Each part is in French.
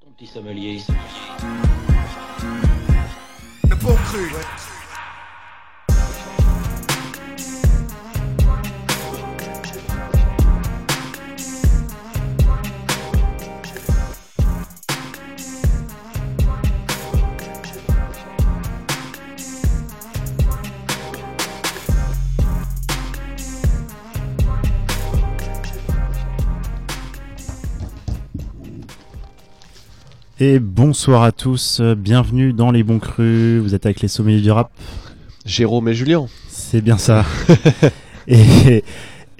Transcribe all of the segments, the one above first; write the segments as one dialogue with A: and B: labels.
A: Ton petit sommelier.
B: Le bon cru.
C: Et bonsoir à tous, bienvenue dans les bons crus, vous êtes avec les sommeliers du rap,
D: Jérôme et Julien.
C: c'est bien ça. et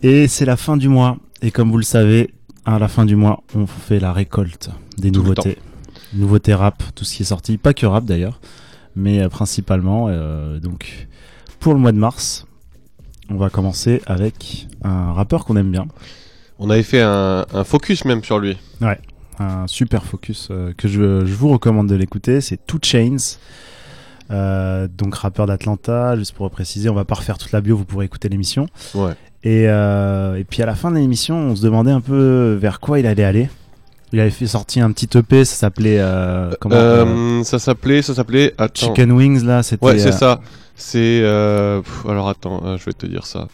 C: et c'est la fin du mois, et comme vous le savez, à la fin du mois, on fait la récolte des
D: Tout
C: nouveautés. Nouveautés rap, tout ce qui est sorti, pas que rap d'ailleurs, mais euh, principalement. euh, donc pour le mois de mars, on va commencer avec un rappeur qu'on aime bien.
D: On avait fait un, un focus même sur lui.
C: Un super focus euh, que je, je vous recommande de l'écouter, c'est Two Chains. Euh, donc rappeur d'Atlanta, juste pour préciser, on va pas refaire toute la bio, vous pourrez écouter l'émission.
D: Ouais.
C: Et, euh, et puis à la fin de l'émission, on se demandait un peu vers quoi il allait aller. Il avait fait sortir un petit EP, ça s'appelait comment,
D: ça s'appelait, ça s'appelait.
C: Chicken Wings là, c'était.
D: Ouais, c'est ça. C'est. alors attends, je vais te dire ça.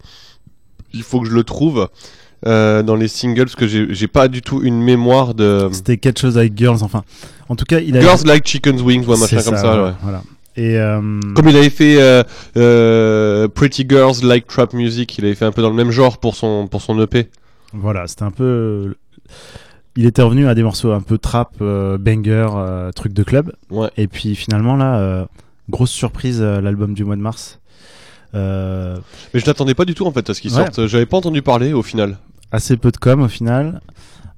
D: Il faut que je le trouve euh, dans les singles parce que j'ai pas du tout une mémoire de.
C: C'était quelque chose avec Girls, enfin. En tout cas, il a.
D: Girls Like Chicken's Wings, ouais, machin
C: C'est
D: comme ça. ouais.
C: Voilà. Et euh,
D: Comme il avait fait euh, euh, Pretty Girls Like Trap Music, il avait fait un peu dans le même genre pour son pour son EP.
C: Voilà, c'était un peu. Il était revenu à des morceaux un peu trap, banger, truc de club.
D: Ouais.
C: Et puis finalement, là, grosse surprise, l'album du mois de mars.
D: Mais je n'attendais pas du tout en fait à ce qu'il
C: Ouais.
D: sorte. J'avais pas entendu parler au final.
C: Assez peu de com au final,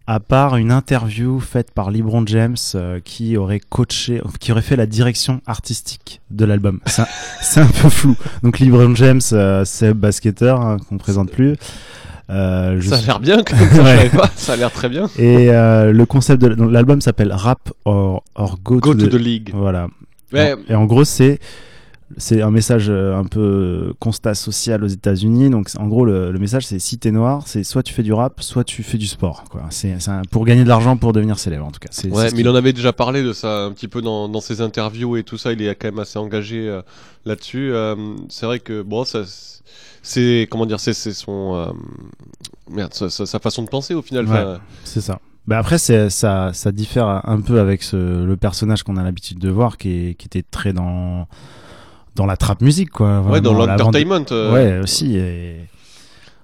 C: à part une interview faite par LeBron James euh, qui aurait coaché, qui aurait fait la direction artistique de l'album. C'est un, peu flou. Donc LeBron James, euh, c'est basketteur hein, qu'on présente plus. Euh, je
D: Ça a
C: suis-
D: l'air bien même. ça,
C: Ouais.
D: pas. Ça a l'air très bien.
C: Et euh, le concept de l'album s'appelle Rap or, or Go,
D: Go
C: to,
D: to
C: the...
D: the League.
C: Voilà.
D: Ouais.
C: Et en gros, c'est c'est un message euh, un peu constat social aux États-Unis. Donc, en gros, le, le message, c'est si t'es noir, c'est soit tu fais du rap, soit tu fais du sport. Quoi. C'est pour gagner de l'argent pour devenir célèbre, en tout cas. C'est,
D: Ouais, mais il en avait déjà parlé de ça un petit peu dans, dans ses interviews et tout ça. Il est quand même assez engagé euh, là-dessus. Euh, c'est vrai que bon, ça, c'est comment dire, c'est son euh, merde, sa, façon de penser au final.
C: Ouais. C'est ça. Bah après, ça, ça diffère un peu avec ce, le personnage qu'on a l'habitude de voir, qui, est, qui était très dans, dans la trap musique, quoi.
D: ouais, dans l'entertainment. euh,
C: Ouais, aussi. Et...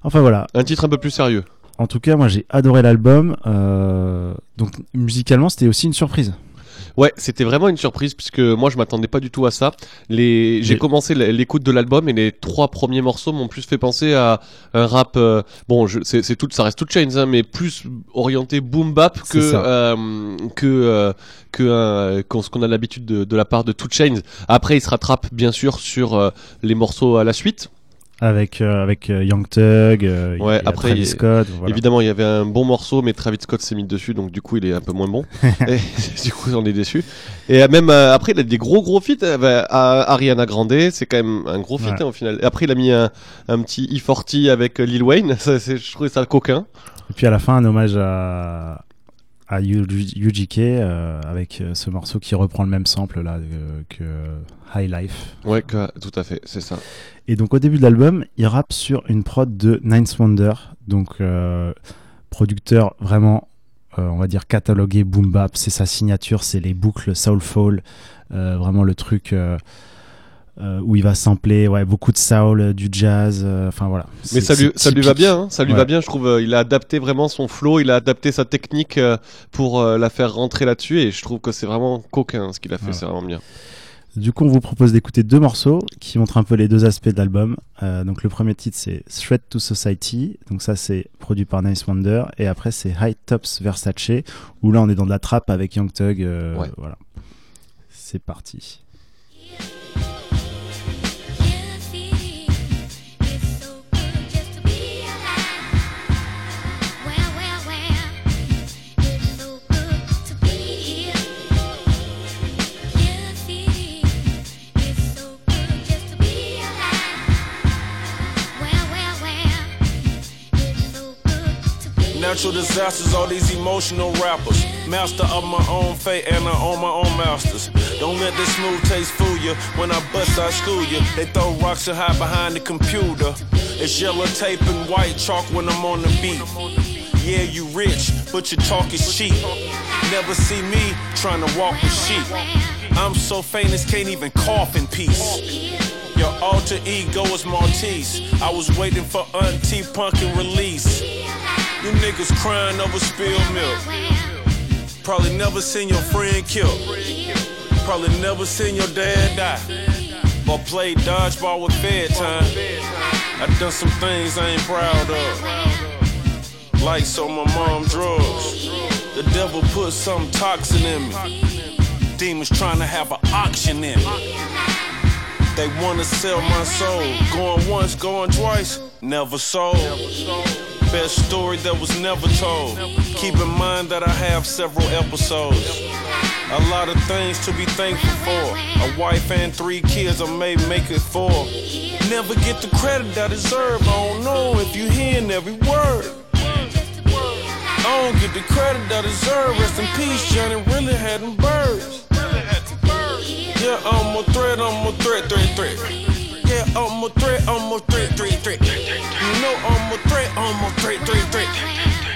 C: Enfin voilà.
D: Un titre un peu plus sérieux.
C: En tout cas, moi j'ai adoré l'album. Euh, donc musicalement, c'était aussi une surprise.
D: Ouais, c'était vraiment une surprise puisque moi je m'attendais pas du tout à ça. Les, j'ai commencé l'écoute de l'album et les trois premiers morceaux m'ont plus fait penser à un rap. euh, bon, je, c'est, c'est tout, ça reste tout chains, hein, mais plus orienté boom bap que euh, que euh, que un- ce qu'on a l'habitude de, de la part de Two Chains. Après, il se rattrape bien sûr sur euh, les morceaux à la suite.
C: Avec, euh, avec euh, Young Thug, euh, il y a
D: Ouais, après,
C: Travis
D: il-
C: Scott. voilà.
D: Évidemment, il y avait un bon morceau, mais Travis Scott s'est mis dessus, donc du coup, il est un peu moins bon. et, du coup, on est déçu. Et euh, même euh, après, il a des gros gros feats euh, bah, à Ariana Grande, c'est quand même un gros feat
C: Ouais.
D: hein, au final. Et après, il a mis un, un petit E40 avec Lil Wayne. Ça, je trouvais ça coquin.
C: Et puis à la fin, un hommage à, à UGK euh, avec euh, ce morceau qui reprend le même sample là euh, que High Life.
D: Ouais, que- tout à fait, c'est ça.
C: Et donc au début de l'album, il rappe sur une prod de Ninth Wonder, donc euh, producteur vraiment, on va dire catalogué boom bap, c'est sa signature, c'est les boucles soulful, vraiment le truc euh, où il va sampler, ouais, beaucoup de soul, euh, du jazz, euh, enfin voilà.
D: Mais ça lui, ça lui va bien, hein, ça lui
C: Ouais.
D: va bien, je trouve. euh, Il a adapté vraiment son flow, il a adapté sa technique euh, pour euh, la faire rentrer là-dessus, et je trouve que c'est vraiment coquin ce qu'il a fait,
C: Ouais.
D: c'est vraiment bien.
C: Du coup, on vous propose d'écouter deux morceaux qui montrent un peu les deux aspects de l'album. Euh, donc le premier titre c'est Threat to Society, donc ça c'est produit par Nice Wonder, et après c'est High Tops Versace, où là on est dans de la trappe avec Young Thug. euh,
D: Ouais.
C: Voilà, c'est parti.
E: Natural disasters, all these emotional rappers. Master of my own fate and I own my own masters. Don't let this smooth taste fool you. When I bust, I school you. They throw rocks and hide behind the computer. It's yellow tape and white chalk when I'm on the beat. Yeah, you rich, but your talk is cheap. Never see me trying to walk with sheep. I'm so famous, can't even cough in peace. Your alter ego is Maltese. I was waiting for Auntie Punkin release. You niggas crying over spilled milk. Probably never seen your friend killed. Probably never seen your dad die. Or played dodgeball with Fed time. I done some things I ain't proud of. Like so my mom drugs. The devil put some toxin in me. Demons trying to have an auction in me. They wanna sell my soul. Going once, going twice, never sold. Best story that was never told. Keep in mind that I have several episodes. A lot of things to be thankful for. A wife and three kids, I may make it four. Never get the credit I deserve. I don't know if you hearing every word. I don't get the credit I deserve. Rest in peace, Johnny really had them birds. Yeah, I'm a threat, I'm a threat, threat, threat. I'm a a threat, threat. You know I'm a threat, I'm a threat, threat, threat.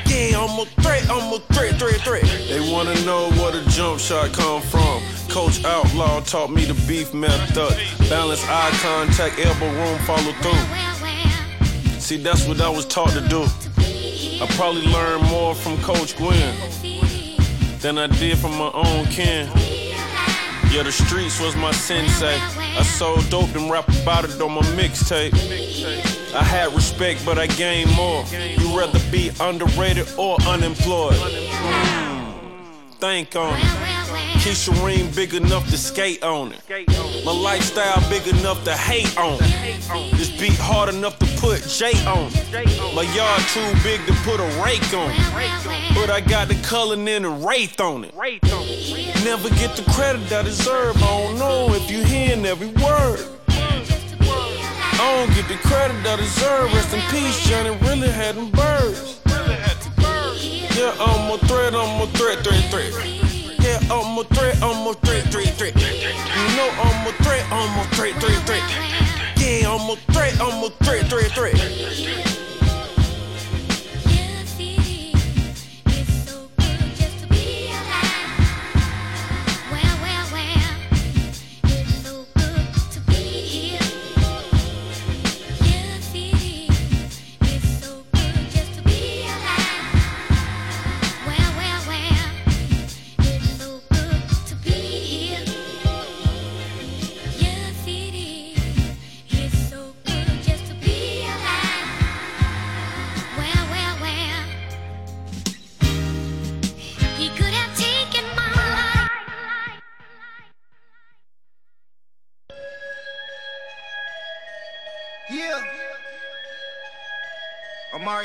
E: Yeah, I'm a threat, I'm a threat, threat, threat. They wanna know where the jump shot come from. Coach Outlaw taught me the beef method. Balance eye contact, elbow room, follow through. See, that's what I was taught to do. I probably learned more from Coach Gwen than I did from my own kin. Yeah, the streets was my sensei. I sold dope and rap about it on my mixtape. I had respect, but I gained more. You rather be underrated or unemployed? Mm, think on it. Keisha big enough to skate on it. My lifestyle big enough to hate on it. This beat hard enough to put J on it. My yard too big to put a rake on it. But I got the Cullen and the Wraith on it. Never get the credit I deserve. I don't know if you hearing every word. I don't get the credit I deserve. Rest in peace, Johnny really had them birds. Yeah, I'm a threat, I'm a threat, threat, threat. I'm a threat, I'm a threat, threat, threat. You know I'm a threat, I'm a threat, threat, threat. Yeah, I'm a threat, I'm a threat, threat, threat.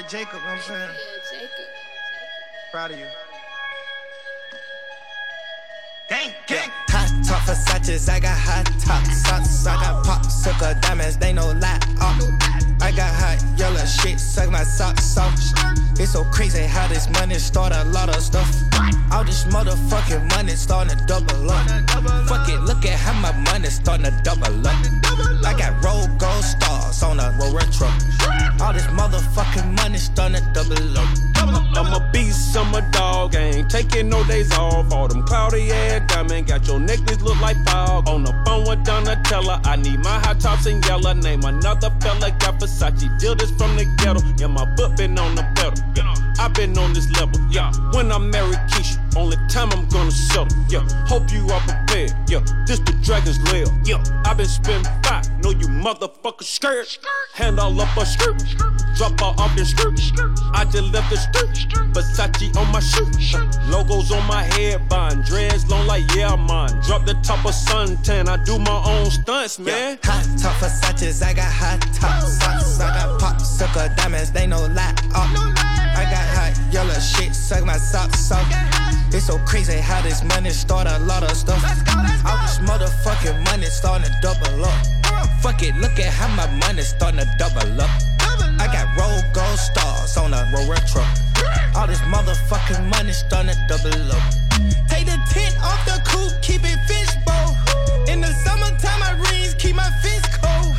B: Amari Jacob, you know what I'm saying? Jacob. Proud of you. Gang, gang.
F: Hot top Versace's, I got hot top socks. I got popsicle diamonds, they no lie. Oh. I got hot yellow shit, suck my socks off. It's so crazy how this money start a lot of stuff. All this motherfucking money starting to double up. Fuck it, look at how my money starting to double up. I got roll gold stars on a roll retro. All this motherfucking money starting to double up.
E: I'm a beast, I'm a dog, ain't taking no days off. All them cloudy air diamond, got your necklace look like fog. On the phone with Donatella, I need my hot tops in yellow. Name another fella, got Versace, deal this from the ghetto. Yeah, my foot been on the pedal. Yeah, I been on this level. Yeah, when I marry Keisha, only time I'm gonna settle. Yeah, hope you are prepared. Yeah, this the dragon's lair. Yeah, I been spending five, know you motherfucker scared. Hand all up a skirt, drop her off your skirt. I just left the street, Versace on my shoe. Logos on my head, buying dreads long like yeah, man. Drop the top of suntan, I do my own stunts, man.
F: Hot top Versace's, I got hot top socks. I got popsicle diamonds, they no lie. Oh. I got hot yellow shit, suck my socks off. It's so crazy how this money start a lot of stuff. All this motherfucking money starting to double up. Fuck it, look at how my money starting to double up. I got roll gold stars on a roll retro. All this motherfucking money starting to double up. Take the tent off the coop, keep it fishbowl. In the summertime, my rings keep my fist cold.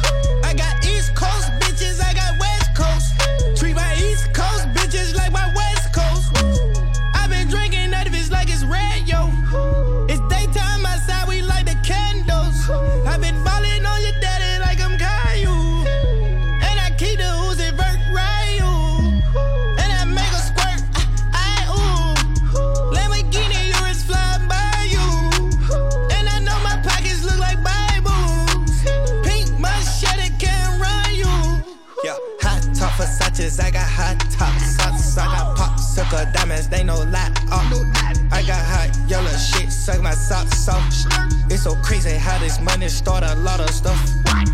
F: Popsicle diamonds, they no lie. Oh, uh. I got hot yellow shit, suck my socks off. It's so crazy how this money start a lot of stuff.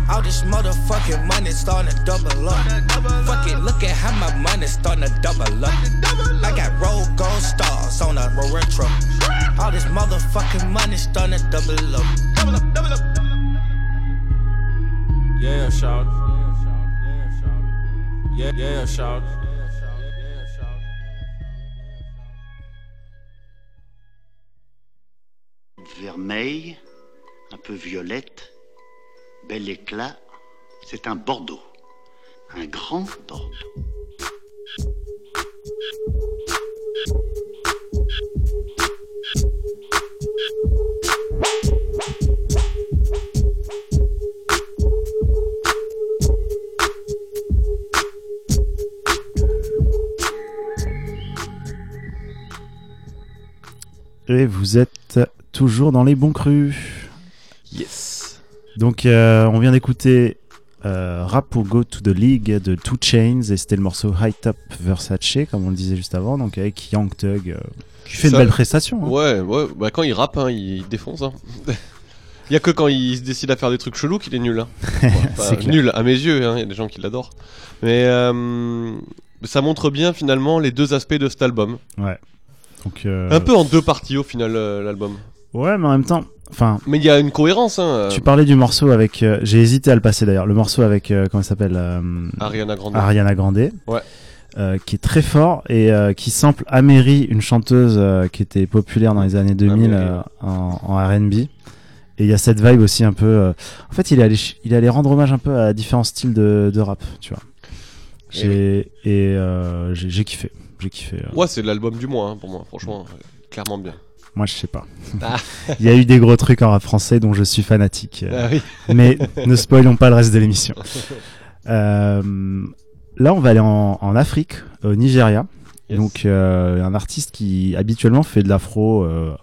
F: All this motherfucking money starting to double up. Fuck it, look at how my money starting to double up. I got roll gold stars on a roller truck. All this motherfucking money starting to double up. Up, double up.
E: Yeah, shout. Yeah, yeah, shout.
G: Un peu violette, bel éclat. C'est un Bordeaux, un grand Bordeaux.
C: Et vous êtes toujours dans les bons crus.
D: Yes.
C: Donc, euh, on vient d'écouter euh, Rap Go to the League de Two Chains et c'était le morceau High Top Versace, comme on le disait juste avant, donc avec Young Thug euh, qui fait
D: Ça-
C: une belle prestation. hein.
D: Ouais, ouais, bah quand il rappe, hein, il défonce. Hein. Il y a que quand il se décide à faire des trucs chelous qu'il est nul. Hein. Bon,
C: C'est clair.
D: nul à mes yeux, hein, il y a des gens qui l'adorent. Mais euh, ça montre bien finalement les deux aspects de cet album.
C: Donc, euh,
D: Un peu en deux parties au final euh, l'album.
C: Ouais, mais en même temps, enfin,
D: Mais il y a une cohérence. Hein,
C: tu parlais du morceau avec. euh, J'ai hésité à le passer d'ailleurs. Le morceau avec euh, comment il s'appelle euh,
D: Ariana Grande.
C: Ariana Grande.
D: Ouais.
C: euh, qui est très fort et euh, qui sample Améry, une chanteuse euh, qui était populaire dans les années 2000
D: Améry,
C: euh, en, en R&B. Et il y a cette vibe aussi un peu. euh, En fait, il est allé, ch- il est allé rendre hommage un peu à différents styles de, de rap, tu vois. J'ai et euh, j'ai j'ai kiffé, j'ai kiffé. euh.
D: Ouais, c'est l'album du mois hein, pour moi, franchement, euh, clairement bien.
C: Moi, je sais pas.
D: Ah.
C: Il y a eu des gros trucs en rap français dont je suis fanatique. euh,
D: Ah oui.
C: mais ne spoilons pas le reste de l'émission. Euh, là, on va aller en, en Afrique, au Nigeria.
D: Yes.
C: Donc, euh, un artiste qui habituellement fait de l'afro, euh,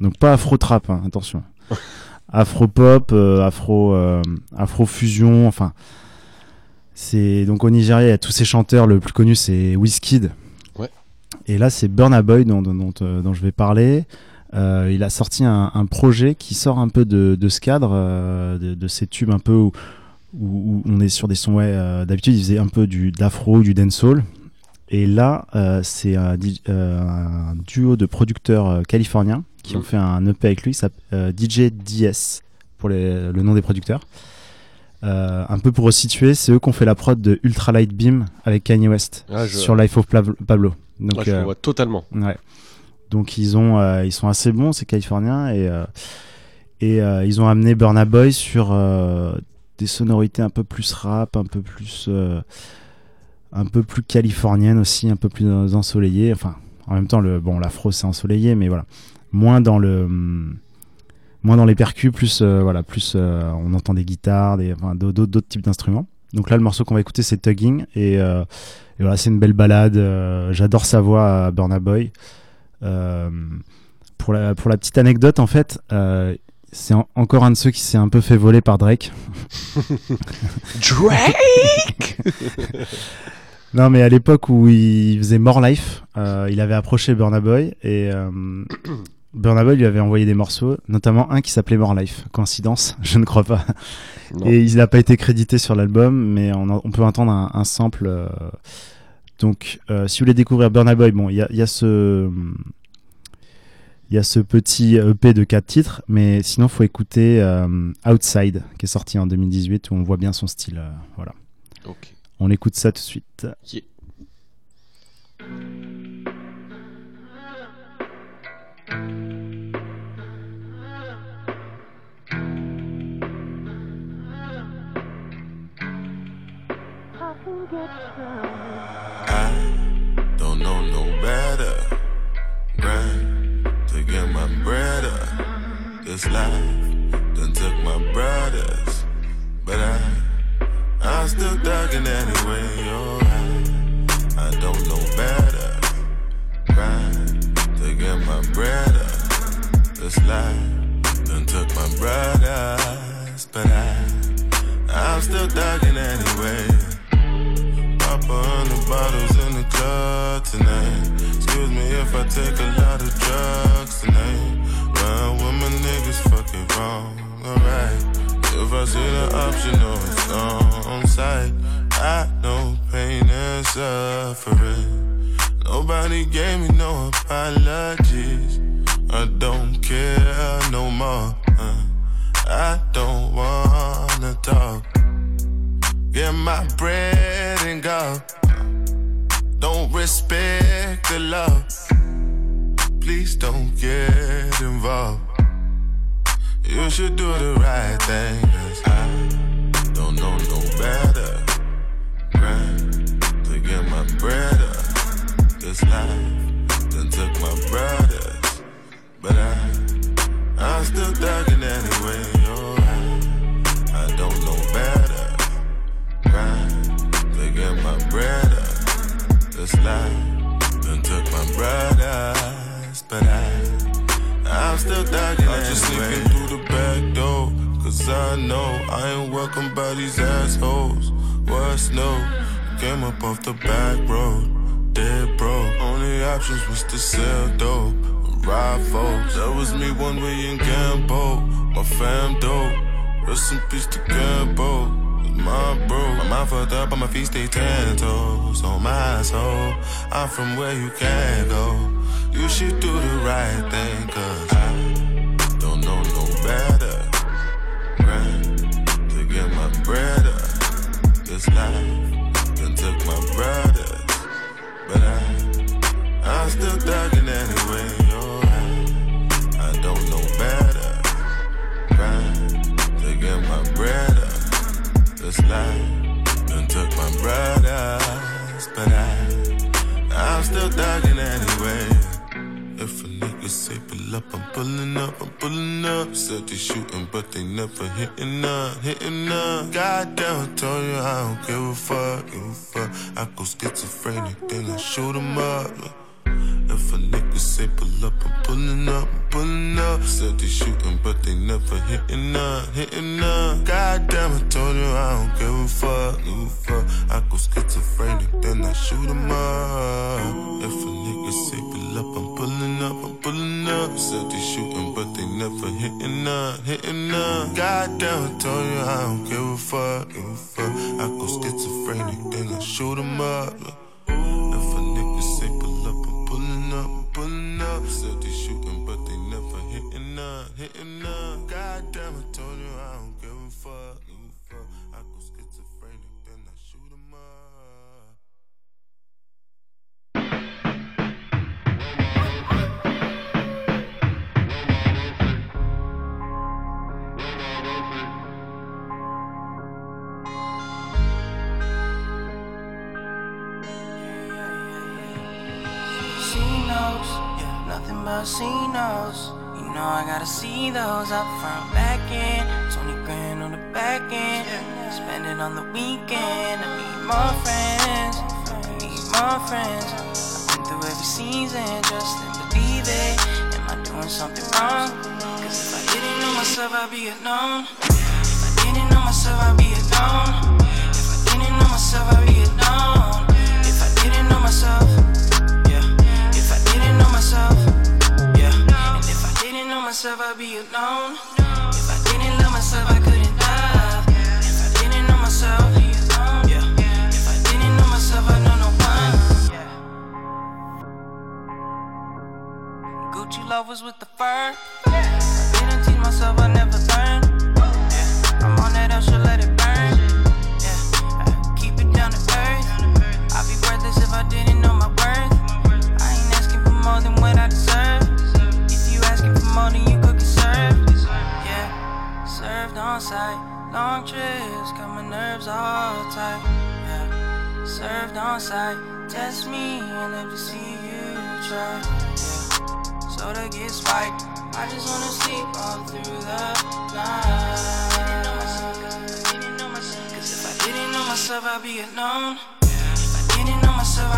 C: donc pas afro trap, hein, attention. afro pop, euh, afro, euh, afro fusion, enfin. C'est donc au Nigeria, il y a tous ces chanteurs. Le plus connu, c'est Wizkid. Et là, c'est Burna Boy dont, dont, dont, euh, je vais parler. Euh, il a sorti un, un projet qui sort un peu de, de ce cadre, euh, de, de ces tubes un peu où, où- où on est sur des sons. Ouais, euh, D'habitude, il faisait un peu du d'afro, du dancehall. Et là, c'est un, duo de producteurs californiens qui ont
D: Mm.
C: fait un EP avec lui, euh, DJ DS pour les- le nom des producteurs. Euh, un peu pour resituer, c'est eux qui ont fait la prod de Ultralight Beam avec Kanye West
D: Ah, je-
C: sur Life of Pablo. Donc,
D: Ouais, je
C: euh,
D: vois totalement.
C: Ouais. Donc ils ont, euh, ils sont assez bons ces Californiens et et ils ont amené Burna Boy sur des sonorités un peu plus rap, un peu plus un peu plus californiennes aussi, un peu plus ensoleillées. Enfin, en même temps le bon l'afro c'est ensoleillé, mais voilà, moins dans le hum, moins dans les percus, plus euh, voilà, plus euh, on entend des guitares, des enfin, d'autres d'autres types d'instruments. Donc là le morceau qu'on va écouter c'est Tugging et, euh, et voilà c'est une belle balade. euh, J'adore sa voix à Burna Boy. Euh, pour, la, pour la petite anecdote, en fait, c'est en- encore un de ceux qui s'est un peu fait voler par Drake.
D: Drake?
C: Non, mais à l'époque où il faisait More Life, il avait approché Burna Boy et Burna Boy lui avait envoyé des morceaux, notamment un qui s'appelait More Life. Coïncidence Je ne crois pas.
D: Non.
C: Et il n'a pas été crédité sur l'album, mais on, peut entendre un, un sample. euh, donc, euh, si vous voulez découvrir Burna Boy, bon, il y a, il y a ce. Il y a ce petit EP de 4 titres, mais sinon, faut écouter euh, Outside, qui est sorti en 2018, où on voit bien son style. voilà. On écoute ça tout de suite.
D: Yeah.
H: I don't know no better. Grind to get my bread up.
I: This life done took my brothers, but I I'm still thugging anyway. Oh, I, I don't know better. Grind to get my bread up. This life done took my brothers, but I I'm still thugging anyway. Pop a hundred bottles in the club tonight. Excuse me if I take a lot of drugs tonight. Run with my niggas fucking wrong, alright. If I see the option, no, it's on sight. I know pain and suffering. Nobody gave me no apologies. I don't care no more. uh. I don't wanna talk. Get my bread and go. Don't respect the love. Please don't get involved. You should do the right thing. Cause I don't know no better. Grind to get my bread up. This life done took my brothers. But I, I'm still thugging my bread up. This life done took my brothers. But I, I'm still thugging I'm just sneaking through the back door. Cause I know I ain't welcome by these assholes. What's new? Came up off the back road. Dead broke. Only options was to sell dope. Ride folks. That was me one way in Gambo. My fam dope. Rest in peace to Gambo. My bro, my mind fucked up, but my feet stay ten toes on my soul. I'm from where you can't go. You should do the right thing, cause I don't know no better. Grind to get my bread up. This life done took my brothers, but I, I'm still thugging anyway. Alright, I don't know better. Grind to get my bread. This life done took my brothers, but I, I'm still thugging anyway. If a nigga say pull up, I'm pulling up, I'm pulling up. Said they shooting, but they never hitting up, hitting up. Goddamn, I told you I don't give a fuck, give a fuck. I go schizophrenic, then I shoot 'em up. If a nigga say pull up, I'm pulling up, I'm pulling up. Said they shooting, but they never hitting up, hitting up. Goddamn, I told you I don't give a fuck, give a fuck. I go schizophrenic, then I shoot 'em up. If a nigga say pull up, I'm pulling up, I'm pulling up. Said they shooting, but they never hitting up, hitting up. Goddamn, I told you I don't give a fuck, give a fuck. I go schizophrenic, then I shoot 'em up. If a Said they shooting, but they never hitting up, hitting up. Goddamn, I
J: know I gotta see those up front, back end. 20 grand on the back end. Spend it on the weekend. I need more friends. I need more friends. I've been through every season, just to believe it. Am I doing something wrong? Cause if I didn't know myself, I'd be alone. If I didn't know myself, I'd be alone. If I didn't know myself, I'd be alone. Myself, I'd be alone.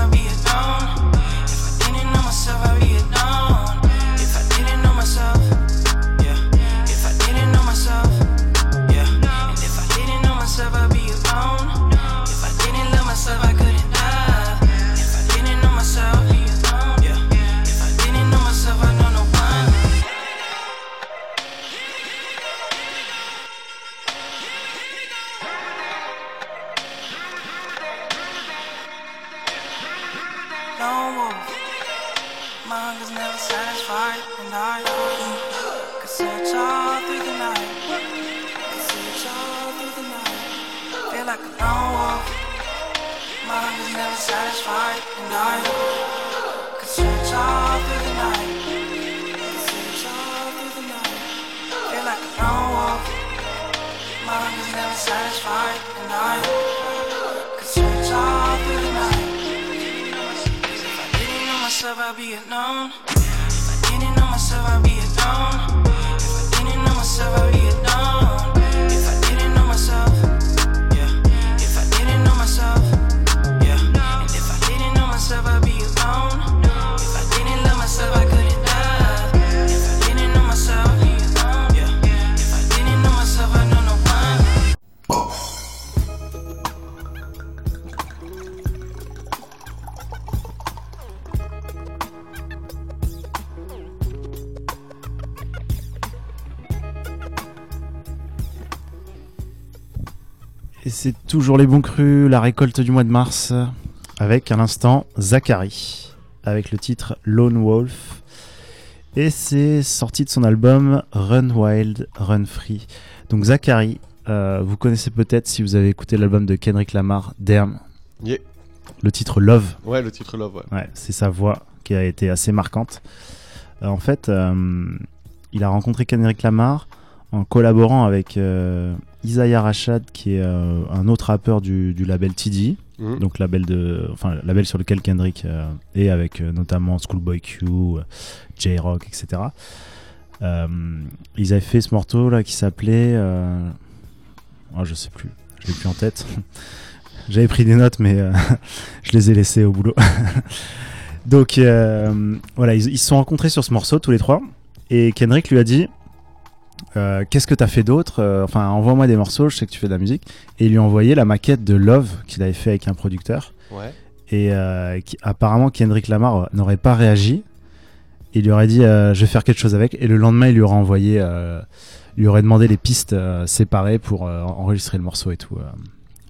J: wanna be alone. Be alone. If I didn't know myself, I'd be alone. If I didn't know myself, I'd be
C: toujours les bons crus, la récolte du mois de mars, avec à l'instant Zachary, avec le titre Lone Wolf. Et c'est sorti de son album Run Wild, Run Free. Donc Zachary, euh, vous connaissez peut-être si vous avez écouté l'album de Kendrick Lamar.
D: Yeah.
C: Le titre Love.
D: Ouais, le titre Love, ouais.
C: Ouais, c'est sa voix qui a été assez marquante. Euh, en fait, euh, il a rencontré Kendrick Lamar en collaborant avec Isaiah Rashad, qui est euh, un autre rappeur du, du label TD,
D: Mhm.
C: donc label de, enfin label sur lequel Kendrick euh, est avec euh, notamment Schoolboy Q, J-Rock, etc. Ils avaient fait ce morceau là qui s'appelait, oh, je sais plus, je l'ai plus en tête. J'avais pris des notes, mais je les ai laissées au boulot. Donc voilà, ils se sont rencontrés sur ce morceau tous les trois. Et Kendrick lui a dit euh, Qu'est-ce que t'as fait d'autre Euh, Enfin, envoie-moi des morceaux, je sais que tu fais de la musique. Et il lui a envoyé la maquette de Love qu'il avait fait avec un producteur.
D: Ouais.
C: Et euh, qui, apparemment, Kendrick Lamar n'aurait pas réagi. Il lui aurait dit Je vais faire quelque chose avec. Et le lendemain, il lui aurait envoyé. lui aurait demandé les pistes séparées pour enregistrer le morceau et tout.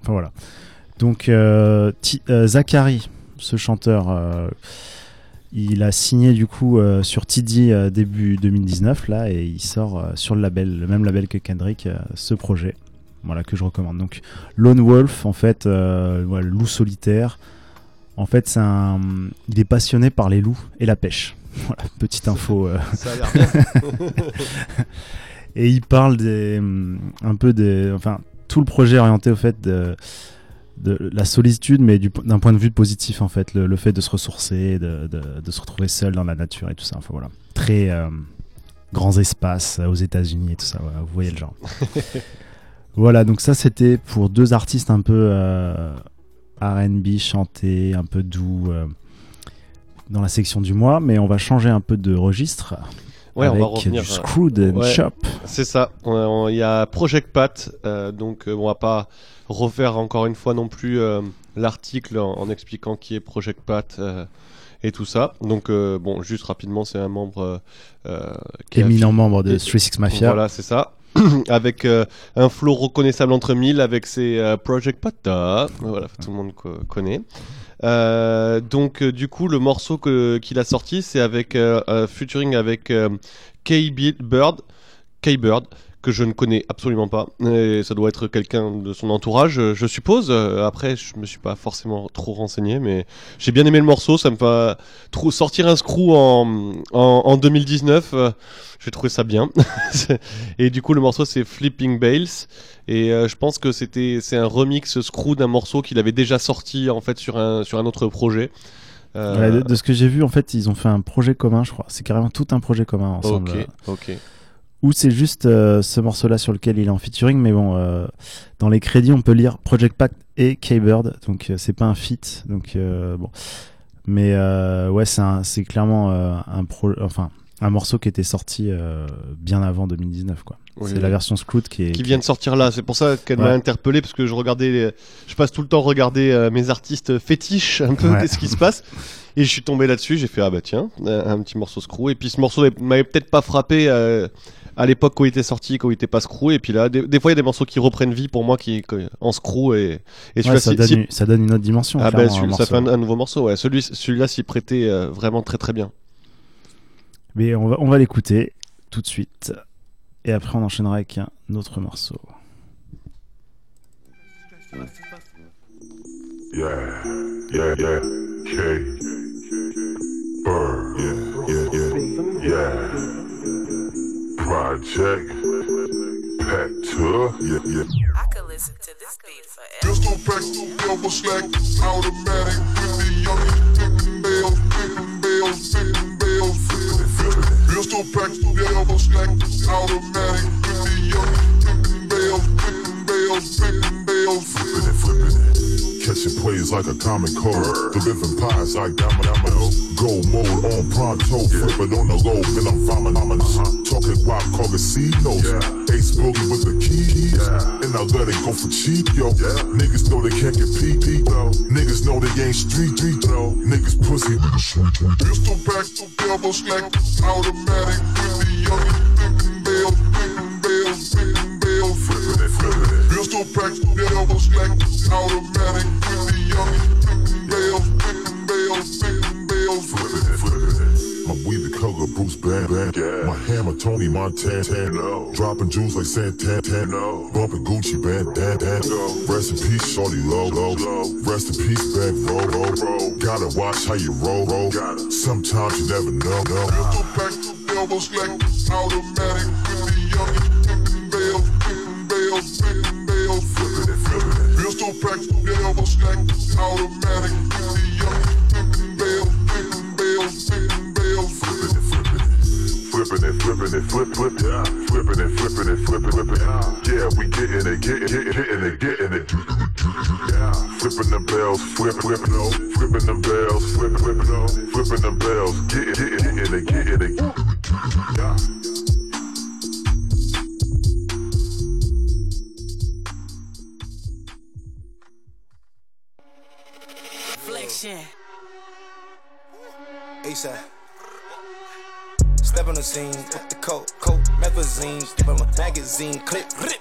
C: Enfin voilà. Donc, Zachary, ce chanteur, il a signé du coup euh, sur TD euh, début 2019 là et il sort euh, sur le label, le même label que Kendrick, euh, ce projet. Voilà que je recommande. Donc Lone Wolf, en fait, voilà, loup solitaire. En fait, c'est un, il est passionné par les loups et la pêche. Voilà, petite info.
D: Ça a l'air bien.
C: et il parle des, hum, un peu des, enfin, tout le projet orienté au fait de, de la solitude, mais du- d'un point de vue positif en fait, le, le fait de se ressourcer, de, de- de se retrouver seul dans la nature et tout ça. Enfin voilà, très euh, grands espaces euh, aux États-Unis et tout ça. voilà, vous voyez le genre. voilà, donc ça c'était pour deux artistes un peu euh, R&B chantés, un peu doux. euh, dans la section du mois, mais on va changer un peu de registre
D: Ouais, on va revenir.
C: du
D: euh,
C: Screwed and
D: ouais.
C: Shop.
D: C'est ça. Il y a Project Pat, euh, donc euh, on va pas refaire encore une fois non plus euh, l'article en, en expliquant qui est Project Pat euh, et tout ça. Donc euh, bon, juste rapidement, c'est un membre qui
C: éminent membre de
D: et-
C: Street Six Mafia.
D: Voilà, c'est ça. avec euh, un flow reconnaissable entre mille, avec ses euh, Project Pata. Voilà, tout le monde co- connaît. Euh, donc du coup le morceau qu'il a sorti c'est avec featuring avec euh, K-Bird K-Bird que je ne connais absolument pas et ça doit être quelqu'un de son entourage euh, je suppose Euh, après je me suis pas forcément trop renseigné mais j'ai bien aimé le morceau ça me trop sortir un screw en, en, en 2019 euh, j'ai trouvé ça bien et du coup le morceau c'est Flipping Bales et je pense que c'était c'est un remix screw d'un morceau qu'il avait déjà sorti en fait sur un sur un autre projet Euh,
C: Ouais, de, de ce que j'ai vu, en fait, ils ont fait un projet commun, je crois. C'est carrément tout un projet commun ensemble.
D: Ok, ok.
C: Ou c'est juste euh, ce morceau-là sur lequel il est en featuring, mais bon, euh, dans les crédits, on peut lire Project Pat et K-Bird, donc euh, c'est pas un feat, donc euh, bon. Mais ouais, c'est clairement un pro, enfin un morceau qui était sorti bien avant 2019, quoi.
D: Oui,
C: c'est
D: oui.
C: la version Scloot qui est.
D: qui vient de sortir là. C'est pour ça qu'elle
C: Ouais.
D: m'a interpellé parce que je regardais, les- je passe tout le temps regarder euh, mes artistes fétiches un peu
C: Ouais.
D: qu'est-ce qui se passe. Et je suis tombé là-dessus, j'ai fait ah bah tiens, un, petit morceau screw. Et puis ce morceau m'avait peut-être pas frappé à l'époque quand il était sorti, quand il était pas screw. Et puis là, des, des fois il y a des morceaux qui reprennent vie pour moi qui en screw et, et
C: Ouais,
D: celui-là,
C: ça,
D: si-
C: donne,
D: si-
C: une- ça donne une autre dimension.
D: ah bah
C: clairement,
D: celui-
C: un
D: ça fait un, un nouveau morceau. Ouais, celui celui-là s'y prêtait euh, vraiment très très bien.
C: Mais on va, on va l'écouter tout de suite. Et après, on enchaînera avec un autre morceau.
K: Yeah, yeah, yeah. K. Bird. Yeah, yeah, yeah, yeah. Project. Pat Tour. Yeah, yeah.
L: I could listen to this beat forever.
M: Pistol pack, double slack, automatic with the young tipping bells, tipping bells, tipping bells, flipping it. Pistol pack, double slack, automatic with the young tipping bells, tipping bells, tipping bells,
K: Flipping flipping it. Catching plays like a comic code. Delivering pies like domino. Gold mode on pronto. Flip it on the low, then I'm vomit. Uh-huh. Talking wild call casinos. Ace boogie with the keys. And I let it go for cheap, yo. Niggas know they can't compete. Niggas know they ain't street, street. Niggas pussy.
M: Pistol pack, double slack, automatic the young bells, tipping bells, tipping bells, flipping it, flipping it. Pistol pack, double slack, automatic with the young bells, bells, bells,
K: Flipping it, flipping. My weed the color Bruce Band. My hammer Tony Montana. Dropping jewels like Santana. Bumping Gucci Band. Rest in peace, Shorty Low. low Rest in peace, back roll. roll. Gotta watch how you roll. roll. Sometimes you never know. know.
M: Pistol pack, double slack, automatic with the young bells, tipping bells, bells, flipping it, flipping it. Pistol pack, double slack, automatic the young tipping bells, tipping bells, tipping bells, flipping it, flipping it.
K: Flipping it, flipping it, flip, flip, yeah. Flipping it, flipping it, flipping, flipping. Yeah, we getting it, getting it, getting it, getting it. Yeah. Flipping the bells, flip, flip, no. Flipping the bells, flip, flip, no. Flipping the bells, getting it, getting it, getting it. Yeah.
N: ASAP. Step on the scene with the coat, coat, magazine, give him a magazine, clip, rip,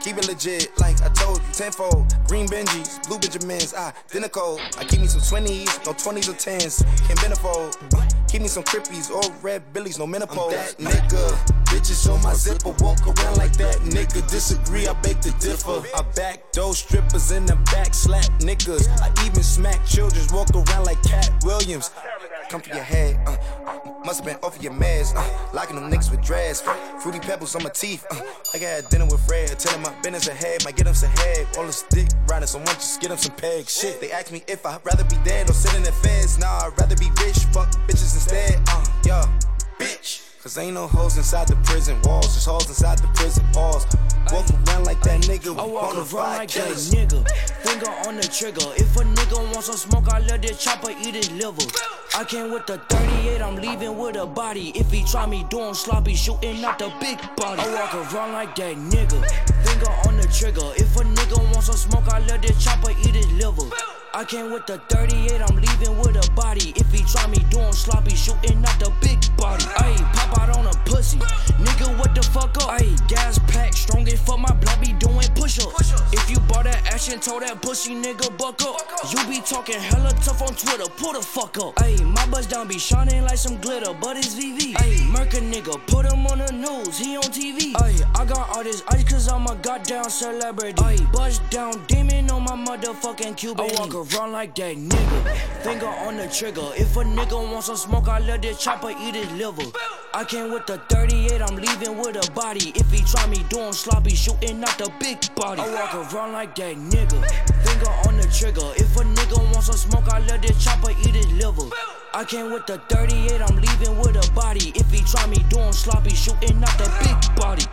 N: keep it legit, like I told you, tenfold. Green Benjis, blue Benjamins, identical. I keep me some 20s, no 20s or 10s, can't bend a fold. Keep me some crippies or red billies, no menopause. I'm that nigga, bitches on my zipper, walk around like that nigga. Disagree, I beg to differ. I back those strippers in the back, slap niggas. I even smack children, walk around like Cat Williams. Come for your head, uh, must have been off of your meds, uh, locking them niggas with dreads. Fruity pebbles on my teeth, uh, I got dinner with Fred, tell him my business ahead, might get him some head. All the stick riding, so much just get him some pegs. Shit, they ask me if I'd rather be dead or sit in the feds. Nah, I'd rather be rich, fuck bitches instead, uh, yeah, bitch. Cause ain't no hoes inside the prison walls, just hoes inside the prison walls. Walk around like that nigga
O: I walk around like that nigga. Finger on the trigger. If a nigga wants some smoke, I let the chopper eat his liver. I came with the 38, I'm leaving with a body. If he try me doing sloppy, shooting out the big body. I walk around like that nigga. Finger on the trigger. If a nigga wants some smoke, I let the chopper eat his liver. I came with the 38, I'm leaving with a body. If he try me doing sloppy, shooting out the big body. Ayy, pop out on a pussy. Nigga, what the fuck up? Ayy, gas pack, strong as fuck, my blood be doing push up. If you bought that action, told that pussy nigga buck up. You be talking hella tough on Twitter, pull the fuck up. Ayy, my buzz down be shining like some glitter, but it's VV. Ayy, murk a nigga, put him on the news, he on TV. Ayy, I got all this ice cause I'm a goddamn celebrity. Ayy, buzz down, demon on my motherfucking Cuban. I walk around like that nigga, finger on the trigger. If a nigga wants some smoke, I let this chopper eat his liver. I came with the 38, I'm leaving with a body. If he try me doing sloppy, shooting out the big body. I walk around like that nigga, finger on the the trigger. If a nigga wants some smoke, I let this chopper eat his liver. I came with the 38, I'm leaving with a body. If he try me doing sloppy, shooting out the big body.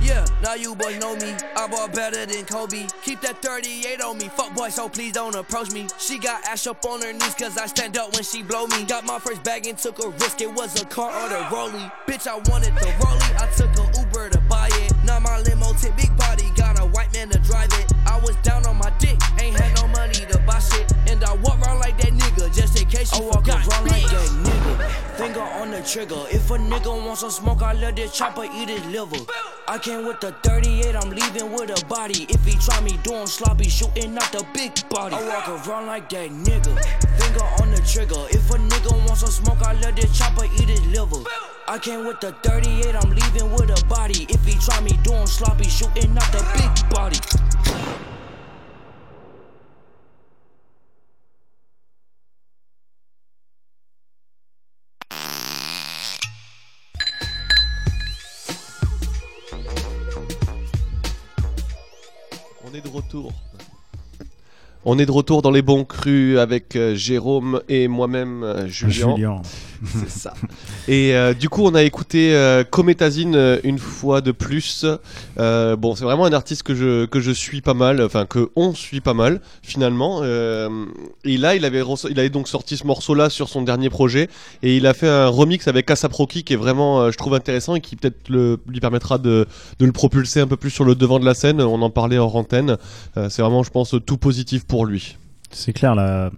O: Yeah, now you boys know me. I bought better than Kobe. Keep that 38 on me. Fuck boy, so please don't approach me. She got ash up on her knees cause I stand up when she blow me. Got my first bag and took a risk. It was a car or the rollie. Bitch, I wanted the rollie. I took a Uber to buy it. Now my limo tip big body. Got a white man to drive it. I was down on my dick. Ain't had no money to buy shit. And I walk around like that nigga just in case you oh, I walk forgot. around like that nigga. Finger on the trigger. If a nigga wants some smoke, I let this chopper eat his liver. I came with the 38, I'm leaving with a body. If he try me doing sloppy, shooting out the big body. I walk around like that nigga. Finger on the trigger. If a nigga wants some smoke, I let this chopper eat his liver. I came with the 38, I'm leaving with a body. If he try me doing sloppy, shooting out the big body.
D: De retour. On est de retour dans les bons crus avec euh, Jérôme et moi-même euh, Julien.
C: Julien.
D: C'est ça. Et euh, du coup, on a écouté euh, Cométazine euh, une fois de plus. Euh, bon, c'est vraiment un artiste que je que je suis pas mal, enfin que on suit pas mal finalement. Et là, il avait il avait donc sorti ce morceau-là sur son dernier projet et il a fait un remix avec Asaproki qui est vraiment, je trouve intéressant et qui peut-être lui permettra de de le propulser un peu plus sur le devant de la scène. On en parlait hors antenne. C'est vraiment, je pense, tout positif pour lui.
C: C'est clair, là,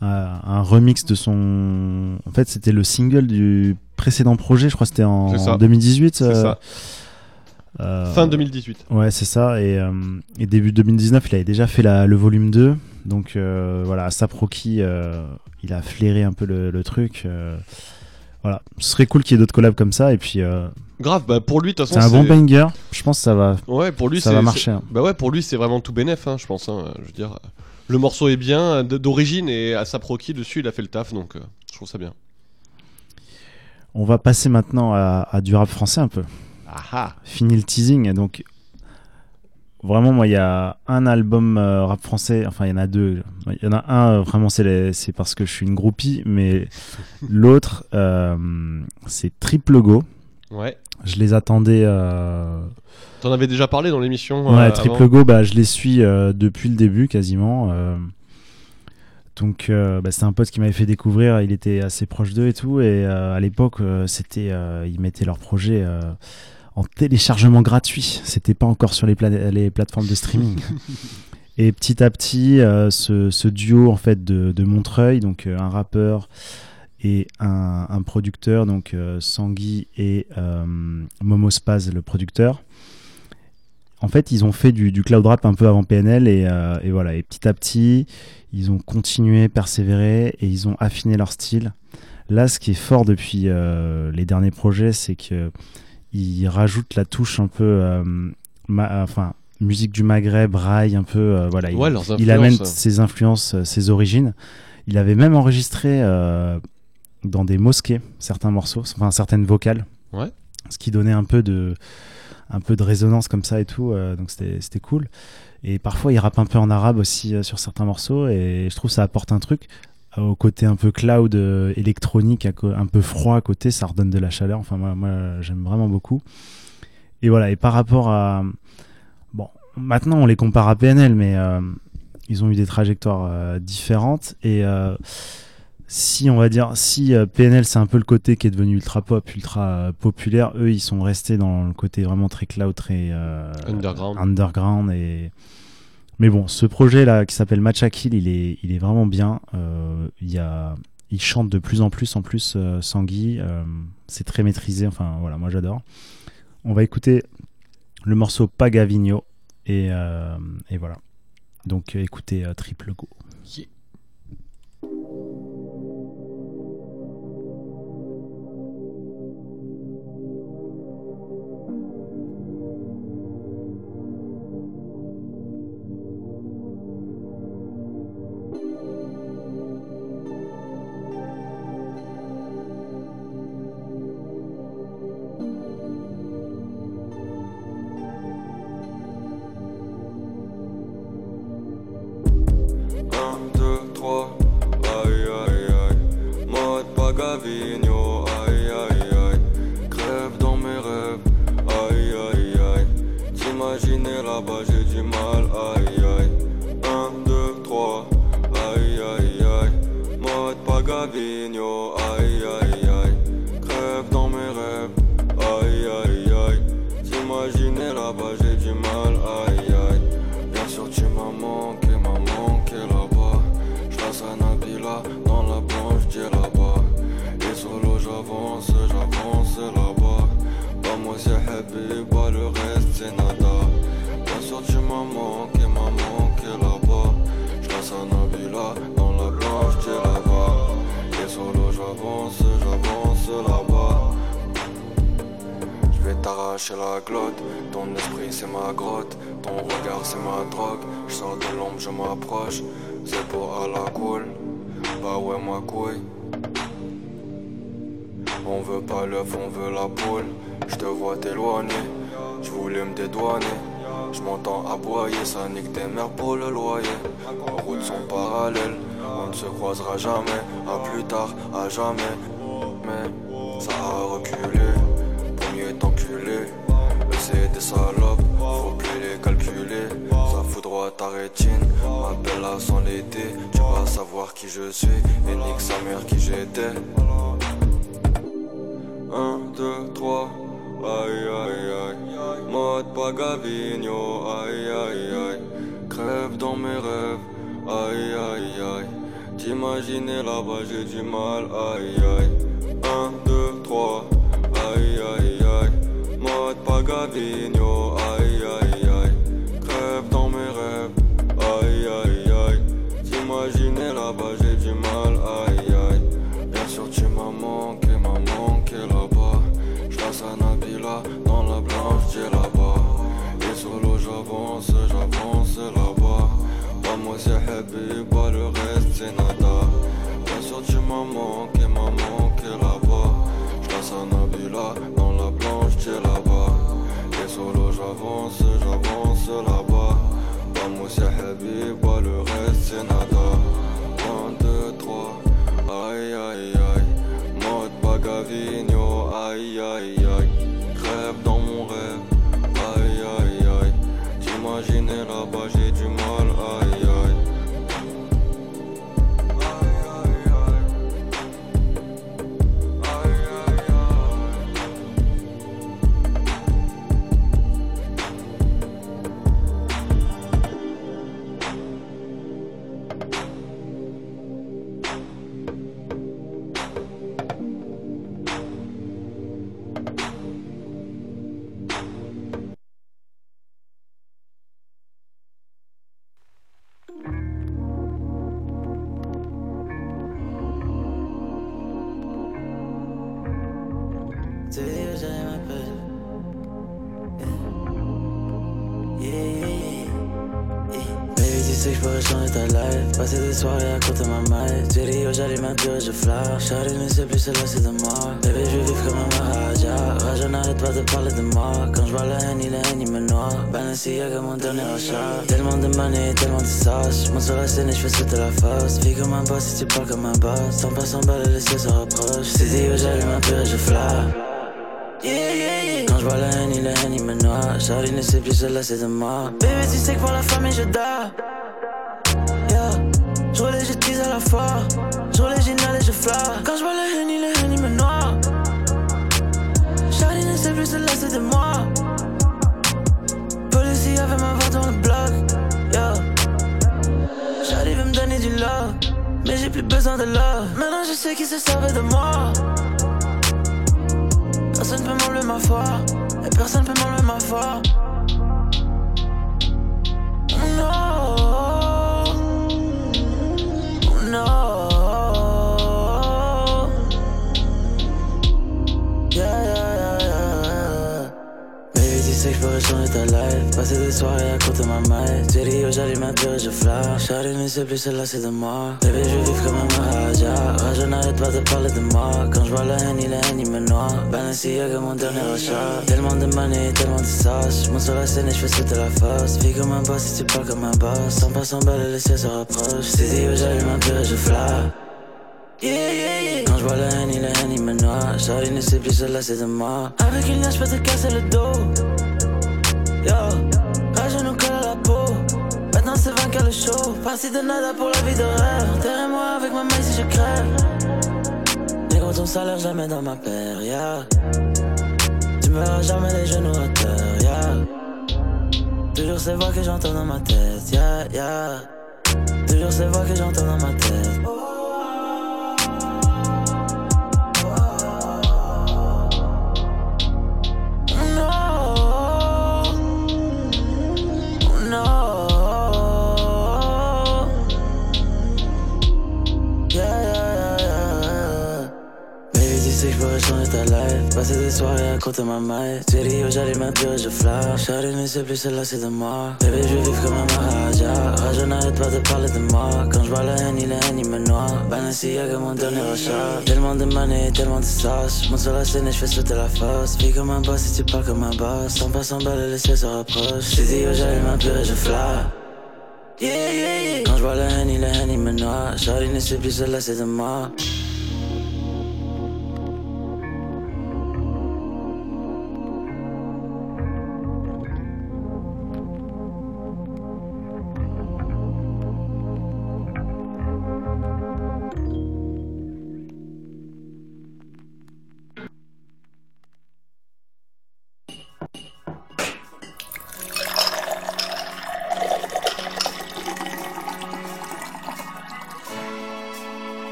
C: un, un remix de son. En fait, c'était le single du précédent projet, je crois que c'était en,
D: C'est ça.
C: 2018.
D: C'est
C: euh,
D: ça.
C: euh,
D: Fin 2018.
C: Ouais, c'est ça. Et, euh, et début 2019, il avait déjà fait la, le volume 2. Donc euh, voilà, Saproki, euh, il a flairé un peu le, le truc. euh, voilà, ce serait cool qu'il y ait d'autres collabs comme ça. Et puis, euh,
D: Grave, bah pour lui, de toute
C: c'est
D: façon,
C: un bon banger. Je pense que ça va.
D: Ouais, pour lui,
C: ça
D: c'est-
C: va
D: c'est-
C: marcher. hein.
D: Bah ouais, pour lui, c'est vraiment tout bénef, hein, je pense. hein, je veux dire, le morceau est bien d'origine et à Saproki dessus, il a fait le taf, donc euh, je trouve ça bien.
C: On va passer maintenant à, à du rap français un peu.
D: Ah
C: Fini le teasing. Donc, vraiment, moi, il y a un album euh, rap français. Enfin, il y en a deux. Il y en a un, euh, vraiment, c'est parce que je suis une groupie. Mais l'autre, c'est Triple Go.
D: Ouais.
C: Je les attendais. euh,
D: T'en avais déjà parlé dans l'émission.
C: Ouais,
D: euh,
C: Triple
D: avant.
C: Go, bah, je les suis euh, depuis le début quasiment. donc, euh, bah, c'est un pote qui m'avait fait découvrir. Il était assez proche d'eux et tout. Et euh, à l'époque, euh, c'était, ils mettaient leur projet en téléchargement gratuit. C'était pas encore sur les, pla- les plateformes de streaming. et petit à petit, ce, ce duo en fait de, de Montreuil, donc un rappeur et un, un producteur, donc euh, Sangui et euh, Momo Spaz, le producteur en fait, ils ont fait du, du cloud rap un peu avant PNL et, euh, et voilà. Et petit à petit, ils ont continué, persévéré et ils ont affiné leur style. Là, ce qui est fort depuis les derniers projets, c'est que ils rajoutent la touche un peu, ma- enfin, musique du Maghreb, rail, un peu, euh, voilà.
D: Ouais,
C: il, il amène
D: influences.
C: ses influences, euh, ses origines. Il avait même enregistré euh, dans des mosquées certains morceaux, enfin certaines vocales.
D: Ouais.
C: Ce qui donnait un peu de un peu de résonance comme ça et tout, euh, donc c'était cool. Et parfois il rappe un peu en arabe aussi euh, sur certains morceaux et je trouve ça apporte un truc euh, au côté un peu cloud électronique, un peu froid à côté, ça redonne de la chaleur. Enfin moi, moi j'aime vraiment beaucoup. Et voilà. Et par rapport à bon, maintenant on les compare à PNL, mais ils ont eu des trajectoires différentes et si on va dire si euh, PNL c'est un peu le côté qui est devenu ultra pop, ultra euh, populaire, eux ils sont restés dans le côté vraiment très cloud, très euh,
D: Underground.
C: underground et mais bon, ce projet là qui s'appelle Matcha Kill, il est il est vraiment bien. Euh, il y a il chante de plus en plus en plus euh, Sangui, c'est très maîtrisé. Enfin voilà, moi j'adore. On va écouter le morceau Pagavigno et et voilà. Donc écoutez Triple Go.
P: C'est ma grotte, ton regard c'est ma drogue, je sors de l'ombre, je m'approche, c'est pour à la cool, bah ouais ma couille. On veut pas l'œuf, on veut la poule, je te vois t'éloigner, je voulais me dédouaner, je m'entends aboyer, ça nique tes mères pour le loyer. Nos routes sont parallèles, on ne se croisera jamais, à plus tard, à jamais, je suis et nique sa mère qui j'étais. 1, 2, 3, aïe aïe aïe. Mode Pagavigno, aïe aïe aïe. Crève dans mes rêves, aïe aïe aïe. T'imaginer là-bas, j'ai du mal, aïe aïe. 100 balles, laisser se rapproche. C'est
Q: dit, j'allume un peu et je flamme. Quand je vois la haine, il la haine, il me noie. Charlie ne sait plus, celle-là, c'est de moi. Bébé, tu sais que pour la famille, je dors. Yeah. Je roule et je tease à la fois. Je roule et j'inhale et je flamme. Quand je vois la haine, il la haine, il me noie. Charlie ne sait plus, celle-là, c'est de moi. Policier avait ma voix dans le bloc. Yeah. Charlie veut me donner du love. Mais j'ai plus besoin de love. Maintenant, je sais qu'il se servait de moi. Personne peut m'enlever ma foi Et personne peut m'enlever ma foi sais que je pourrais changer ta life. Passer des soirées à côté de ma maille. Tu dis, oh, un pur et je flash. Charlie ne sait plus se lasser de moi. Baby, je vivre comme un Maharaja. Raja n'arrête pas de parler de moi. Quand je vois la haine, il la haine, il me noie. Balenciaga, mon dernier achat Tellement de money, tellement de sauce Je monte sur la scène et je fais sauter la force Vie comme un boss, si tu parles comme un boss. Sans pas s'emballer, les cieux se rapprochent. Tu dis, oh, un pur et je flash Yeah, yeah, yeah. Quand je vois la haine, il Charlie ne sait plus celle-là c'est de moi Avec une lien je peux te casser le dos. Yo, rage nous colle à la peau. Maintenant c'est vainqueur le show. Parti de nada pour la vie de rêve Terre-moi avec ma main si je crève. Négro ton salaire jamais dans ma paire, yeah. Tu me verras jamais les genoux à terre, yeah. Toujours ces voix que j'entends dans ma tête, yeah, yeah. Toujours ces voix que j'entends dans ma tête de ma maille. Oh, j'allais m'appuyer, je flash. Charlie ne sait plus, celle-là, c'est de moi. Baby, je vivre comme un Maharaja. Rage, n'arrête pas de parler de moi. Quand je vois la haine, la haine, il me noie. Balenciaga, mon dernier achat. Tellement de money, tellement de sauce. Monte sur la scène et je fais sauter la fosse. Vis comme un boss si tu parles comme un boss. Sans pas s'emballer, cieux se dis, oh, j'allais m'appuyer, je flash. Yeah, yeah, yeah. Quand je vois la haine, la haine, il me noie. Charlie ne sait plus, celle-là, c'est de moi.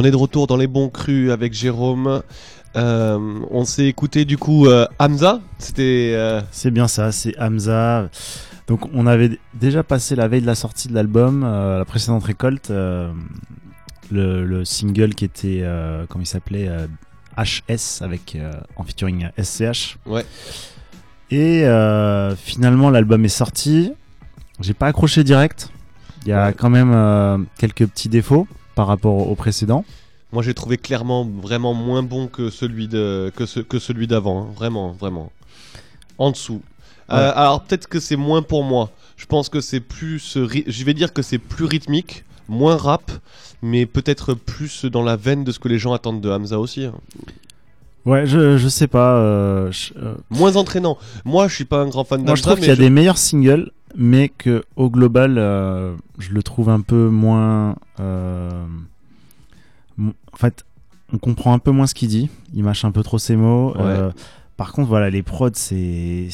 D: On est de retour dans les bons crus avec Jérôme. Euh, on s'est écouté du coup euh, Hamza. C'était. euh,
C: C'est bien ça, c'est Hamza. Donc on avait déjà passé la veille de la sortie de l'album, la précédente récolte, le, le single qui était, comment il s'appelait, HS avec en featuring SCH.
D: Ouais.
C: Et finalement l'album est sorti. J'ai pas accroché direct. Il y a
D: Ouais.
C: quand même quelques petits défauts par rapport au précédent.
D: Moi, j'ai trouvé clairement vraiment moins bon que celui de que, ce, que celui d'avant. hein. Vraiment, vraiment. En dessous.
C: Ouais.
D: Euh, alors peut-être que c'est moins pour moi. Je pense que c'est plus. Je vais dire que c'est plus rythmique, moins rap, mais peut-être plus dans la veine de ce que les gens attendent de Hamza aussi. hein.
C: Ouais, je, je sais pas. euh, je- euh,
D: Moins entraînant. Moi, je suis pas un grand fan
C: Moi, je trouve qu'il y a
D: je-
C: des meilleurs singles, mais que au global, euh, je le trouve un peu moins. euh, En fait, on comprend un peu moins ce qu'il dit. Il mâche un peu trop ses mots.
D: Ouais.
C: euh, Par contre, voilà, les prods, c'est,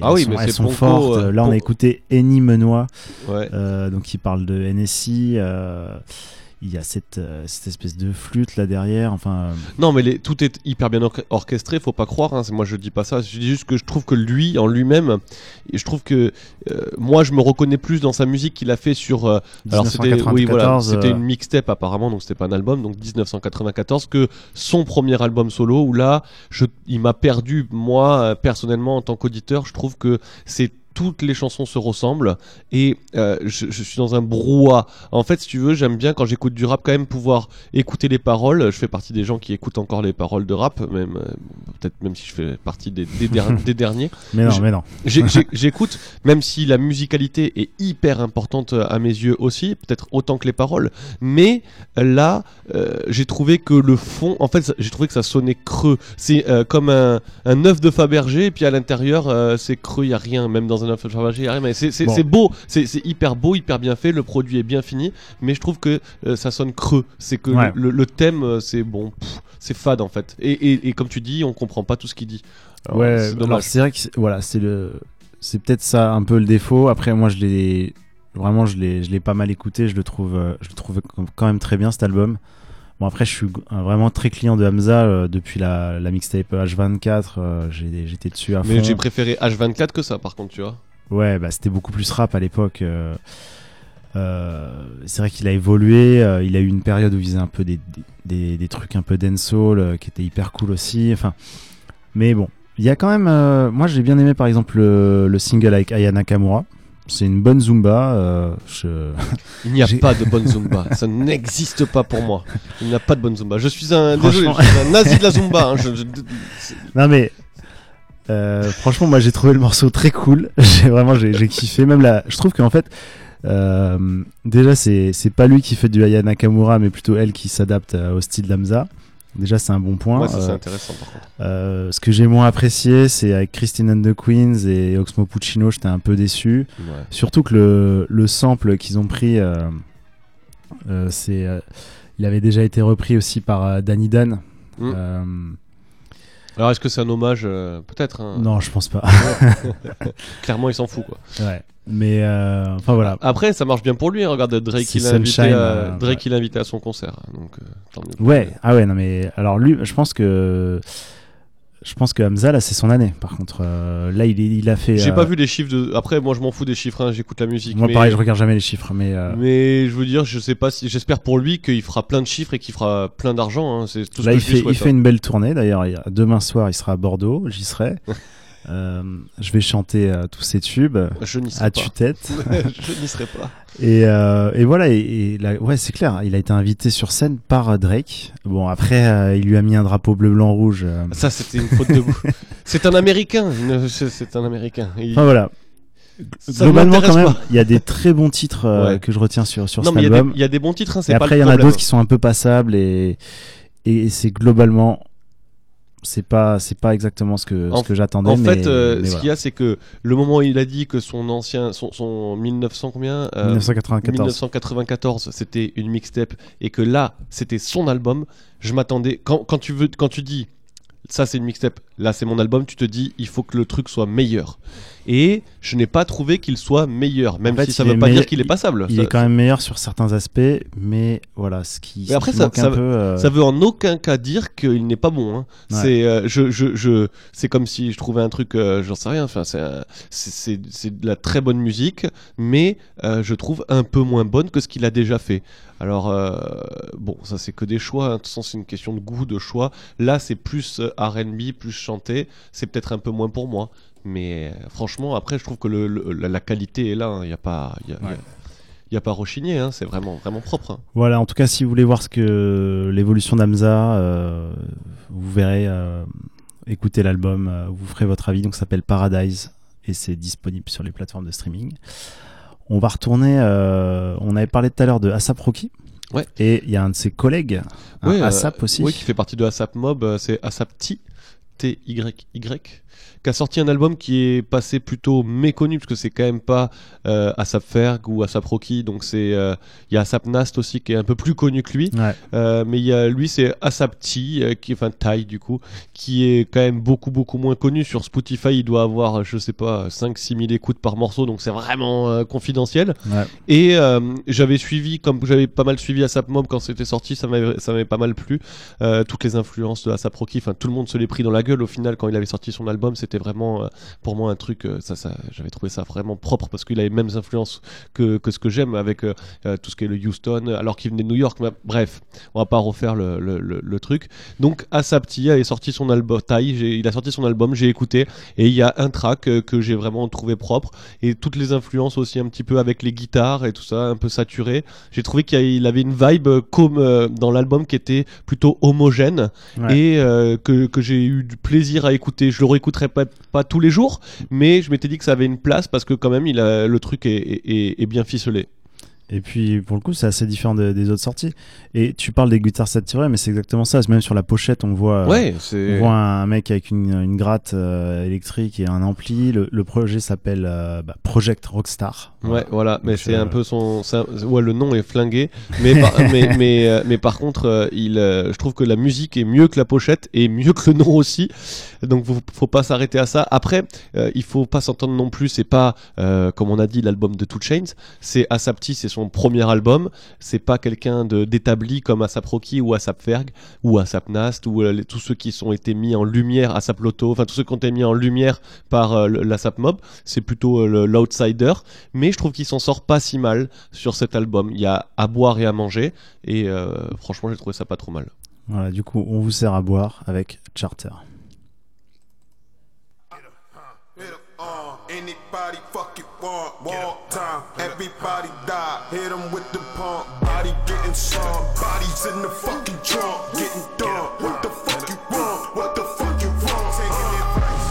D: Ah
C: elles
D: oui,
C: sont,
D: mais
C: elles sont
D: Ponko,
C: fortes. Là, on a écouté Eni Menois,
D: Ouais.
C: donc il parle de NSI. Il y a cette, euh, cette espèce de flûte là derrière. Enfin, euh,
D: Non, mais les- tout est hyper bien orche- orchestré, faut pas croire. Hein, moi, je dis pas ça. Je dis juste que je trouve que lui, en lui-même, je trouve que euh, moi, je me reconnais plus dans sa musique qu'il a fait sur. euh, alors, c'était, oui, voilà,
C: 1994,
D: c'était
C: euh,
D: une mixtape apparemment, donc c'était pas un album, donc 1994, que son premier album solo, où là, je, il m'a perdu moi personnellement en tant qu'auditeur. Je trouve que c'est toutes les chansons se ressemblent et euh, je, je suis dans un brouhaha. En fait, si tu veux, j'aime bien quand j'écoute du rap quand même pouvoir écouter les paroles. Je fais partie des gens qui écoutent encore les paroles de rap, même euh, peut-être même si je fais partie des, des, der- des derniers.
C: Mais non,
D: Je-
C: mais non.
D: J'écoute, même si la musicalité est hyper importante à mes yeux aussi, peut-être autant que les paroles. Mais là, euh, j'ai trouvé que le fond, en fait, j'ai trouvé que ça sonnait creux. C'est euh, comme un, un œuf de Fabergé, et puis à l'intérieur, euh, c'est creux, il y a rien. Même dans un Fabergé. Mais c'est
C: Bon.
D: beau, c'est hyper beau, hyper bien fait. Le produit est bien fini, mais je trouve que euh, ça sonne creux. C'est que
C: Ouais.
D: le, le thème, euh, c'est bon, c'est fade en fait. Et, et, et comme tu dis, on comprend pas tout ce qu'il dit. Alors,
C: ouais,
D: c'est
C: alors
D: dommage.
C: c'est vrai que c'est- voilà, c'est le, c'est peut-être ça un peu le défaut. Après, moi, je l'ai vraiment, je l'ai, je l'ai pas mal écouté. Je le trouve, euh, je le trouve quand même très bien cet album. Bon, après, je suis euh, vraiment très client de Hamza euh, depuis la, la mixtape H24. euh, j'ai- j'étais dessus à fond.
D: Mais j'ai préféré H24 que ça, par contre, tu vois.
C: Ouais, bah, c'était beaucoup plus rap à l'époque. euh, euh, c'est vrai qu'il a évolué. euh, il a eu une période où il faisait un peu des, des, des- des trucs un peu dancehall euh, qui étaient hyper cool aussi. Enfin, mais bon, il y a quand même. euh, moi, j'ai bien aimé par exemple le, le single avec Aya Nakamura. C'est une bonne zumba. euh, je...
D: Il n'y a pas de bonne Zumba. Ça n'existe pas pour moi. Il n'y a pas de bonne Zumba. Je suis un, désolé,
C: Franchement-
D: je suis un nazi de la Zumba. hein. Je- je- c'est-
C: Non mais euh, franchement, moi j'ai trouvé le morceau très cool. J'ai vraiment j'ai kiffé. Même la, je trouve qu'en fait Euh, déjà, c'est c'est pas lui qui fait du Aya Nakamura, mais plutôt elle qui s'adapte au style d'Amza. Déjà, c'est un bon point.
D: Ouais, ça c'est
C: Euh,
D: intéressant par contre.
C: euh, ce que j'ai moins apprécié, c'est avec Christine and the Queens et Oxmo Puccino, j'étais un peu déçu.
D: Ouais.
C: Surtout que le, le sample qu'ils ont pris, euh, euh, c'est, il avait déjà été repris aussi par Danny Dan.
D: Mm. Alors est-ce que c'est un hommage euh, Peut-être. hein.
C: non, je pense pas.
D: Clairement, il s'en fout quoi.
C: ouais. Mais euh, enfin voilà.
D: Après, ça marche bien pour lui. hein. Regarde, Drake,
C: C'est
D: il l'a invité,
C: Sunshine,
D: à...
C: euh,
D: Drake,
C: ouais.
D: il l'a invité à son concert. Donc, euh, tant mieux.
C: Ouais, ah ouais, non mais alors lui, je pense que je pense que Hamza là c'est son année. Par contre, euh, là il, a fait.
D: J'ai
C: euh,
D: pas vu les chiffres de. Après, moi, je m'en fous des chiffres. hein, J'écoute la musique.
C: Moi
D: mais...
C: pareil, je regarde jamais les chiffres, mais euh,
D: Mais je veux dire, je sais pas si. J'espère pour lui qu'il fera plein de chiffres et qu'il fera plein d'argent. hein. C'est tout ce
C: là
D: que
C: il
D: je lui
C: fait, il fait
D: hein.
C: une belle tournée. D'ailleurs, demain soir il sera à Bordeaux, j'y serai. Euh, je vais chanter euh, tous ces tubes
D: Je
C: à tue-tête.
D: je n'y serai pas.
C: Et, euh, et voilà, et, et là, ouais, c'est clair, il a été invité sur scène par Drake. Bon, après, il lui a mis un drapeau bleu, blanc, rouge.
D: Ça, c'était une faute de goût. c'est un Américain. C'est un Américain. Il-
C: Enfin voilà.
D: Ça
C: Globalement, quand même, il y a des très bons titres euh,
D: Ouais.
C: que je retiens sur, sur
D: Non,
C: cet
D: mais il y a des-
C: album.
D: il y, a des bons titres. hein,
C: Et après, il y en a d'autres qui sont un peu passables et, et c'est globalement. C'est pas, c'est pas exactement ce que,
D: En-
C: ce que j'attendais.
D: En
C: mais-
D: fait, euh,
C: mais
D: ce
C: voilà.
D: qu'il y a, c'est que le moment où il a dit que son ancien, son, son 1900 combien euh,
C: 1994.
D: 1994, c'était une mixtape et que là, c'était son album. Je m'attendais quand, quand tu veux, quand tu dis ça, c'est une mixtape, là, c'est mon album, tu te dis il faut que le truc soit meilleur. Et je n'ai pas trouvé qu'il soit meilleur, même
C: En fait,
D: si ça
C: il
D: veut pas dire qu'il est passable.
C: Il
D: Ça-
C: est quand même meilleur sur certains aspects, mais voilà, ce qui,
D: Mais
C: ce
D: après,
C: qui
D: ça, ça,
C: un peu. euh,
D: ça veut en aucun cas dire qu'il n'est pas bon. hein.
C: Ouais.
D: C'est, euh, je, je, je, c'est comme si je trouvais un truc, euh, j'en sais rien. Enfin, c'est, de la très bonne musique, mais je trouve un peu moins bonne que ce qu'il a déjà fait. Alors, bon, ça c'est que des choix. hein. De toute façon, c'est une question de goût, de choix. Là, c'est plus R&B, plus chanté. C'est peut-être un peu moins pour moi. Mais euh, franchement, après, je trouve que le, le- la, la qualité est là. Il n'y a pas, il y a, y a- pas à rechigner. hein. C'est vraiment, vraiment propre. hein.
C: Voilà, en tout cas, si vous voulez voir ce que l'évolution d'Amza, euh, vous verrez, euh, écoutez l'album, euh, vous ferez votre avis. Donc, ça s'appelle Paradise et c'est disponible sur les plateformes de streaming. On va retourner. euh, on avait parlé tout à l'heure de Asap Rocky.
D: Ouais.
C: Et il y a un de ses collègues,
D: Ouais, euh,
C: Asap aussi.
D: Oui, qui fait partie de ASAP Mob, c'est ASAP T, T-Y-Y, qui a sorti un album qui est passé plutôt méconnu, parce que c'est quand même pas euh, ASAP Ferg ou ASAP Rocky, donc c'est euh, il y a ASAP Nast aussi qui est un peu plus connu que lui,
C: Ouais.
D: Euh, mais il y a lui c'est ASAP T, euh, qui enfin Tai du coup, qui est quand même beaucoup beaucoup moins connu sur Spotify, il doit avoir je sais pas 5-6 000 écoutes par morceau, donc c'est vraiment euh, confidentiel.
C: Ouais.
D: Et j'avais suivi, comme j'avais pas mal suivi ASAP Mob quand c'était sorti, ça m'avait ça m'avait pas mal plu. Toutes les influences de ASAP Rocky, enfin tout le monde se les pris dans la gueule au final quand il avait sorti son album. C'était vraiment euh, pour moi un truc, euh, ça, ça, j'avais trouvé ça vraiment propre parce qu'il avait les mêmes influences que, que ce que j'aime avec euh, tout ce qui est le Houston, alors qu'il venait de New York. Mais bref, on va pas refaire le, le, le- le truc. Donc ASAP Tia est sorti son album, il a sorti son album, j'ai écouté et il y a un track euh, que j'ai vraiment trouvé propre et toutes les influences aussi un petit peu avec les guitares et tout ça, un peu saturé. J'ai trouvé qu'il a- avait une vibe comme euh, dans l'album qui était plutôt homogène
C: Ouais.
D: et que, que j'ai eu du plaisir à écouter. Je le réécouterai pas, pas tous les jours, mais je m'étais dit que ça avait une place parce que quand même il le truc est bien ficelé.
C: Et puis pour le coup, c'est assez différent de- des autres sorties. Et tu parles des guitares saturées, mais c'est exactement ça. Même sur la pochette, on voit, euh,
D: Ouais, c'est-
C: on voit un mec avec une, une gratte euh, électrique et un ampli. Le, le projet s'appelle euh, bah, Project Rockstar.
D: Ouais, voilà, mais c'est
C: euh,
D: un peu son, un- ouais, le nom est flingué, mais par, mais mais mais par contre, il, je trouve que la musique est mieux que la pochette et mieux que le nom aussi, donc faut, faut pas s'arrêter à ça. Après, il faut pas s'entendre non plus, c'est pas comme on a dit l'album de Two Chains, c'est Asapti, c'est son premier album, c'est pas quelqu'un de d'établi comme Asap Rocky ou Asap Ferg ou Asap Nast ou euh, les- tous ceux qui sont été mis en lumière, Asap Lotto, enfin tous ceux qui ont été mis en lumière par euh, l'Asap Mob, c'est plutôt euh, l'outsider, mais je trouve qu'il s'en sort pas si mal sur cet album. Il y a à boire et à manger, et euh, franchement, j'ai trouvé ça pas trop mal.
C: Voilà, du coup, on vous sert à boire avec Charter.
M: Anybody fucking want one time. Everybody die. Hit 'em with the pump. Body getting some. Bodies in the fucking trunk. Getting done. What the fuck you want? What the fuck you want? Taking advice.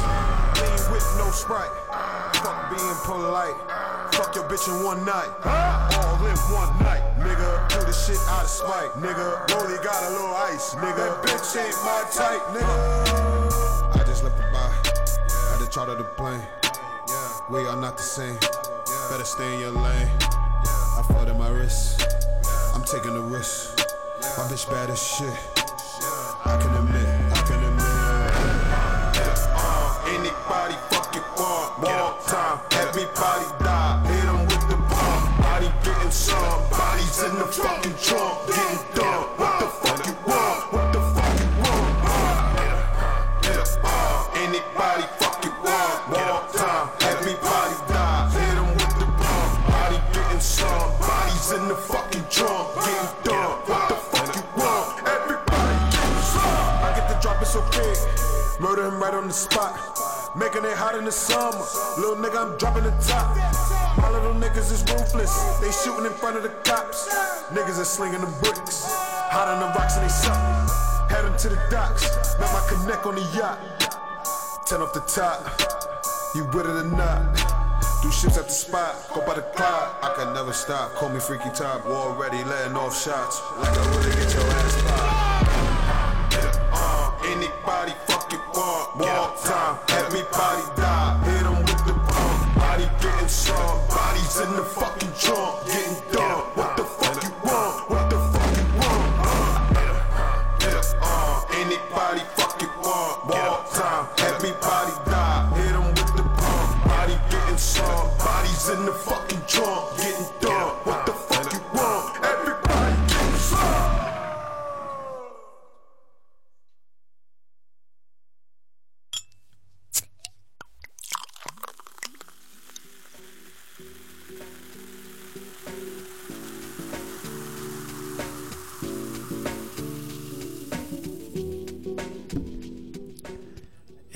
M: Lean with no sprite. Fuck being polite.
R: fuck your bitch in one night. All in one night, nigga. Do the shit out of spite, nigga. Rolly got a little ice, nigga. That bitch ain't my type, nigga. I just left the by. Had to charter the plane. We are not the same. Better stay in your lane. I fought in my wrist. I'm taking the risk. My bitch bad as shit. I can admit, I can admit. Uh, anybody fucking want more time? Everybody die. Hit 'em with the bomb. Body getting some. Bodies in the fucking trunk. Getting done. The spot. Making it hot in the summer. Little nigga, I'm dropping the top. My little niggas is ruthless. They shooting in front of the cops. Niggas are slinging the bricks. Hot on the rocks and they suck. Heading to the docks. Met my connect on the yacht. Ten off the top. You with it or not? Do ships at the spot, go by the clock. I can never stop. Call me freaky top. War ready, letting off shots. Like I really get your ass Walk time, let me body die. Hit him with the pump. Body getting strong. bodies in the fucking trunk.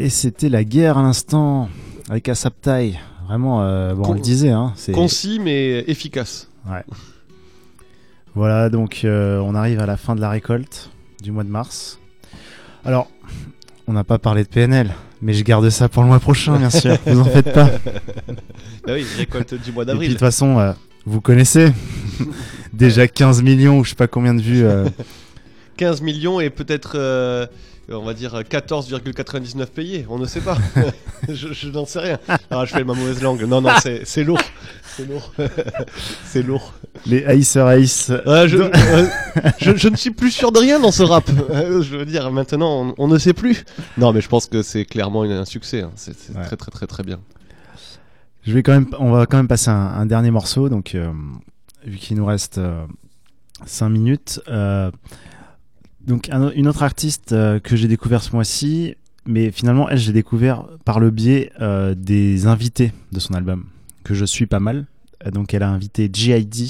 C: Et c'était la guerre à l'instant avec Asaptai. Vraiment, euh, bon, on le disait, hein, c'est
D: Concis mais efficace.
C: Ouais. Voilà, donc euh, on arrive à la fin de la récolte du mois de mars. Alors, on n'a pas parlé de PNL, mais je garde ça pour le mois prochain, bien sûr. vous en faites pas.
D: Bah oui, récolte du mois
C: Et puis
D: d'avril.
C: de toute façon, euh, vous connaissez déjà 15 millions ou je sais pas combien de vues. euh,
D: 15 millions et peut-être, on va dire, 14,99 payés. On ne sait pas. je je n'en sais rien. Ah, je fais ma mauvaise langue. Non, non, c'est c'est lourd. C'est lourd. c'est lourd.
C: les Acer Ace.
D: Ouais, je, euh, je, je ne suis plus sûr de rien dans ce rap. Euh, Je veux dire, maintenant, on, on ne sait plus. Non, mais je pense que c'est clairement un succès. hein. C'est c'est
C: Ouais.
D: très, très, très, très bien.
C: Je vais quand même, on va quand même passer un, un dernier morceau, donc euh, vu qu'il nous reste 5 minutes. Donc un- une autre artiste euh, que j'ai découvert ce mois-ci, mais finalement elle j'ai découvert par le biais euh, des invités de son album que je suis pas mal. Euh, donc elle a invité G.I.D.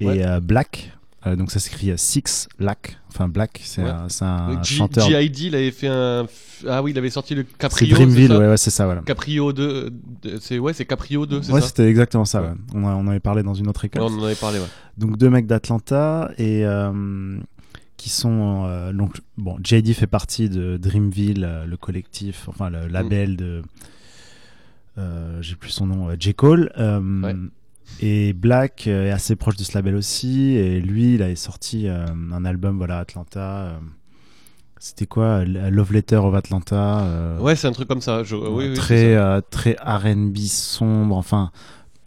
C: et
D: Ouais.
C: Black. Donc ça s'écrit Six Lack, enfin Black, c'est
D: Ouais.
C: un, c'est un
D: G-
C: chanteur.
D: G.I.D. il avait fait un. Ah oui, il avait sorti le
C: C'est
D: Caprio.
C: Dreamville,
D: ça
C: ouais, ouais, c'est ça, voilà.
D: Caprio 2. de- C'est ouais, c'est Caprio 2, c'est
C: Ouais, c'était exactement ça.
D: Ouais.
C: On, a- on avait parlé dans une autre école.
D: On en avait parlé, ouais.
C: Donc deux mecs d'Atlanta et euh, qui sont euh, donc bon JD fait partie de Dreamville, euh, le collectif, enfin le label de euh, j'ai plus son nom, euh, J Cole.
D: Ouais.
C: Et Black est assez proche de ce label aussi et lui il avait sorti un album voilà Atlanta. c'était quoi Love Letter of Atlanta
D: Ouais, c'est un truc comme ça. Je... oui, oui,
C: très très R&B sombre enfin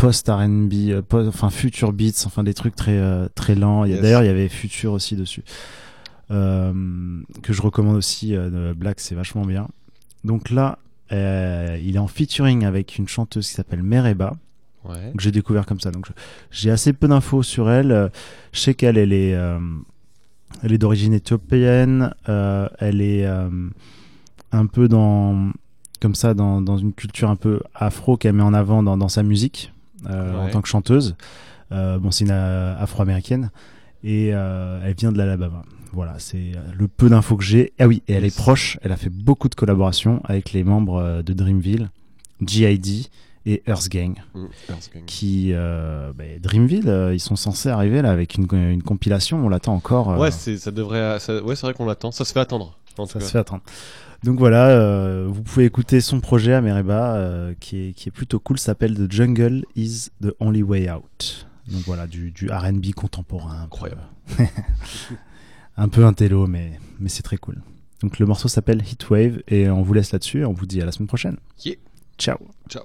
C: post R&B euh, post- enfin future beats enfin des trucs très euh, très lents.
D: Yes.
C: d'ailleurs il y avait future aussi dessus Euh, que je recommande aussi euh, Black c'est vachement bien. Donc là euh, il est en featuring avec une chanteuse qui s'appelle Mereba
D: Ouais.
C: que j'ai découvert comme ça. Donc j'ai assez peu d'infos sur elle. Je sais qu'elle elle est elle est d'origine éthiopienne. Elle est un peu dans comme ça dans, dans une culture un peu afro qu'elle met en avant dans, dans sa musique euh, en tant que chanteuse Euh, bon c'est une euh, afro-américaine et elle vient de l'Alabama voilà c'est le peu d'infos que j'ai ah oui et elle est proche elle a fait beaucoup de collaborations avec les membres de Dreamville G.I.D et Earth Gang
D: Mm, Earth Gang.
C: qui euh, bah, Dreamville euh, ils sont censés arriver là avec une, une compilation on l'attend encore euh,
D: Ouais, c'est ça devrait. ça- Ouais, c'est vrai qu'on l'attend. Ça se fait attendre. En
C: ça se fait attendre. Donc voilà, euh, vous pouvez écouter son projet à Mereba euh, qui, est, qui est plutôt cool, s'appelle The Jungle is the Only Way Out. Donc voilà, du, du RB contemporain. Incroyable. un peu un télo, mais, mais c'est très cool. Donc le morceau s'appelle Heatwave et on vous laisse là-dessus et on vous dit à la semaine prochaine.
D: Yeah.
C: Ciao.
D: Ciao.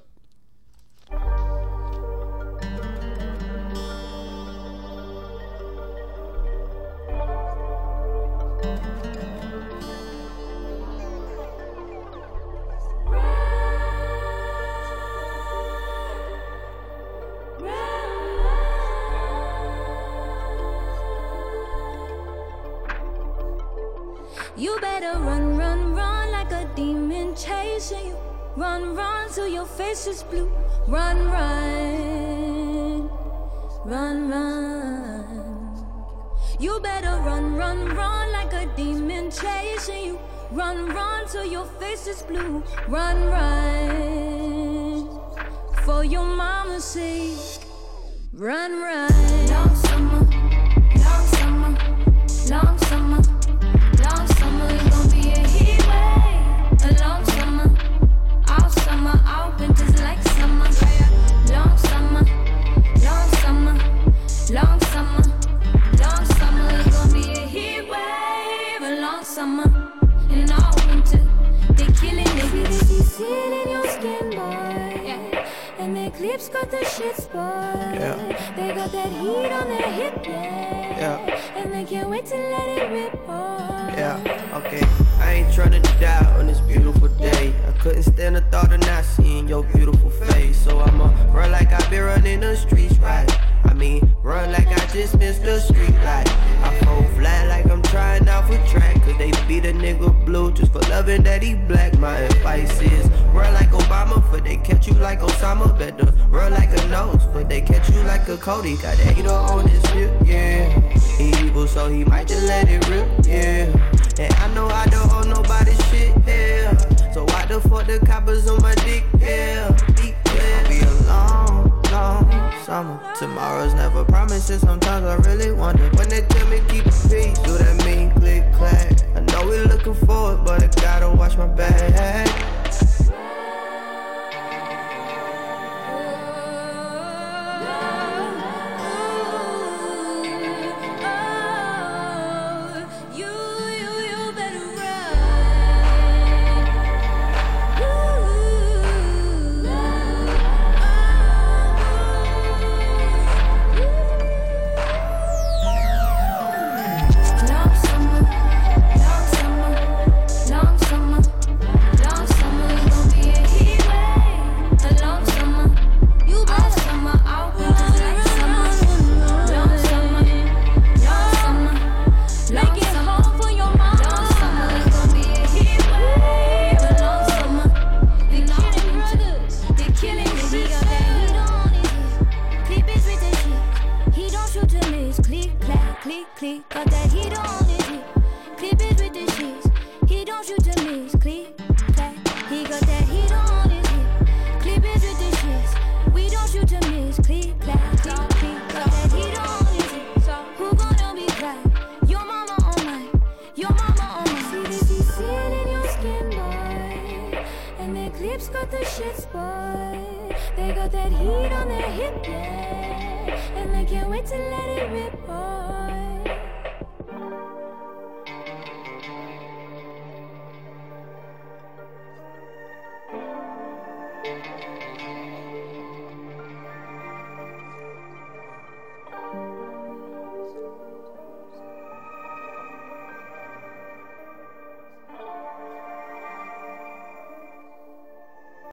H: You better run, run, run like a demon chasing you. Run, run till your face is blue. Run, run, run, run. You better run, run, run like a demon chasing you. Run, run till your face is blue. Run, run for your mama's sake. Run, run. Got the shit spot.
S: Yeah.
H: They got that heat on their hip, yeah.
S: Yeah.
H: And they can't wait to let it rip off.
S: Yeah, okay. I ain't tryna die on this beautiful day. I couldn't stand the thought of not seeing your beautiful face. So I'ma run like I been running the streets right. Mean, run like I just missed the street light. I fall flat like I'm trying out for track. Cause they beat a nigga blue just for loving that he black. My advice is run like Obama, for they catch you like Osama. Better run like a nose, for they catch you like a Cody. Got that heater on his hip, yeah. He evil, so he might just let it rip, yeah. And I know I don't hold nobody's shit, yeah. So why the fuck the coppers on my dick, yeah? Summer. Tomorrow's never promises. Sometimes I really wonder when they tell me keep the peace.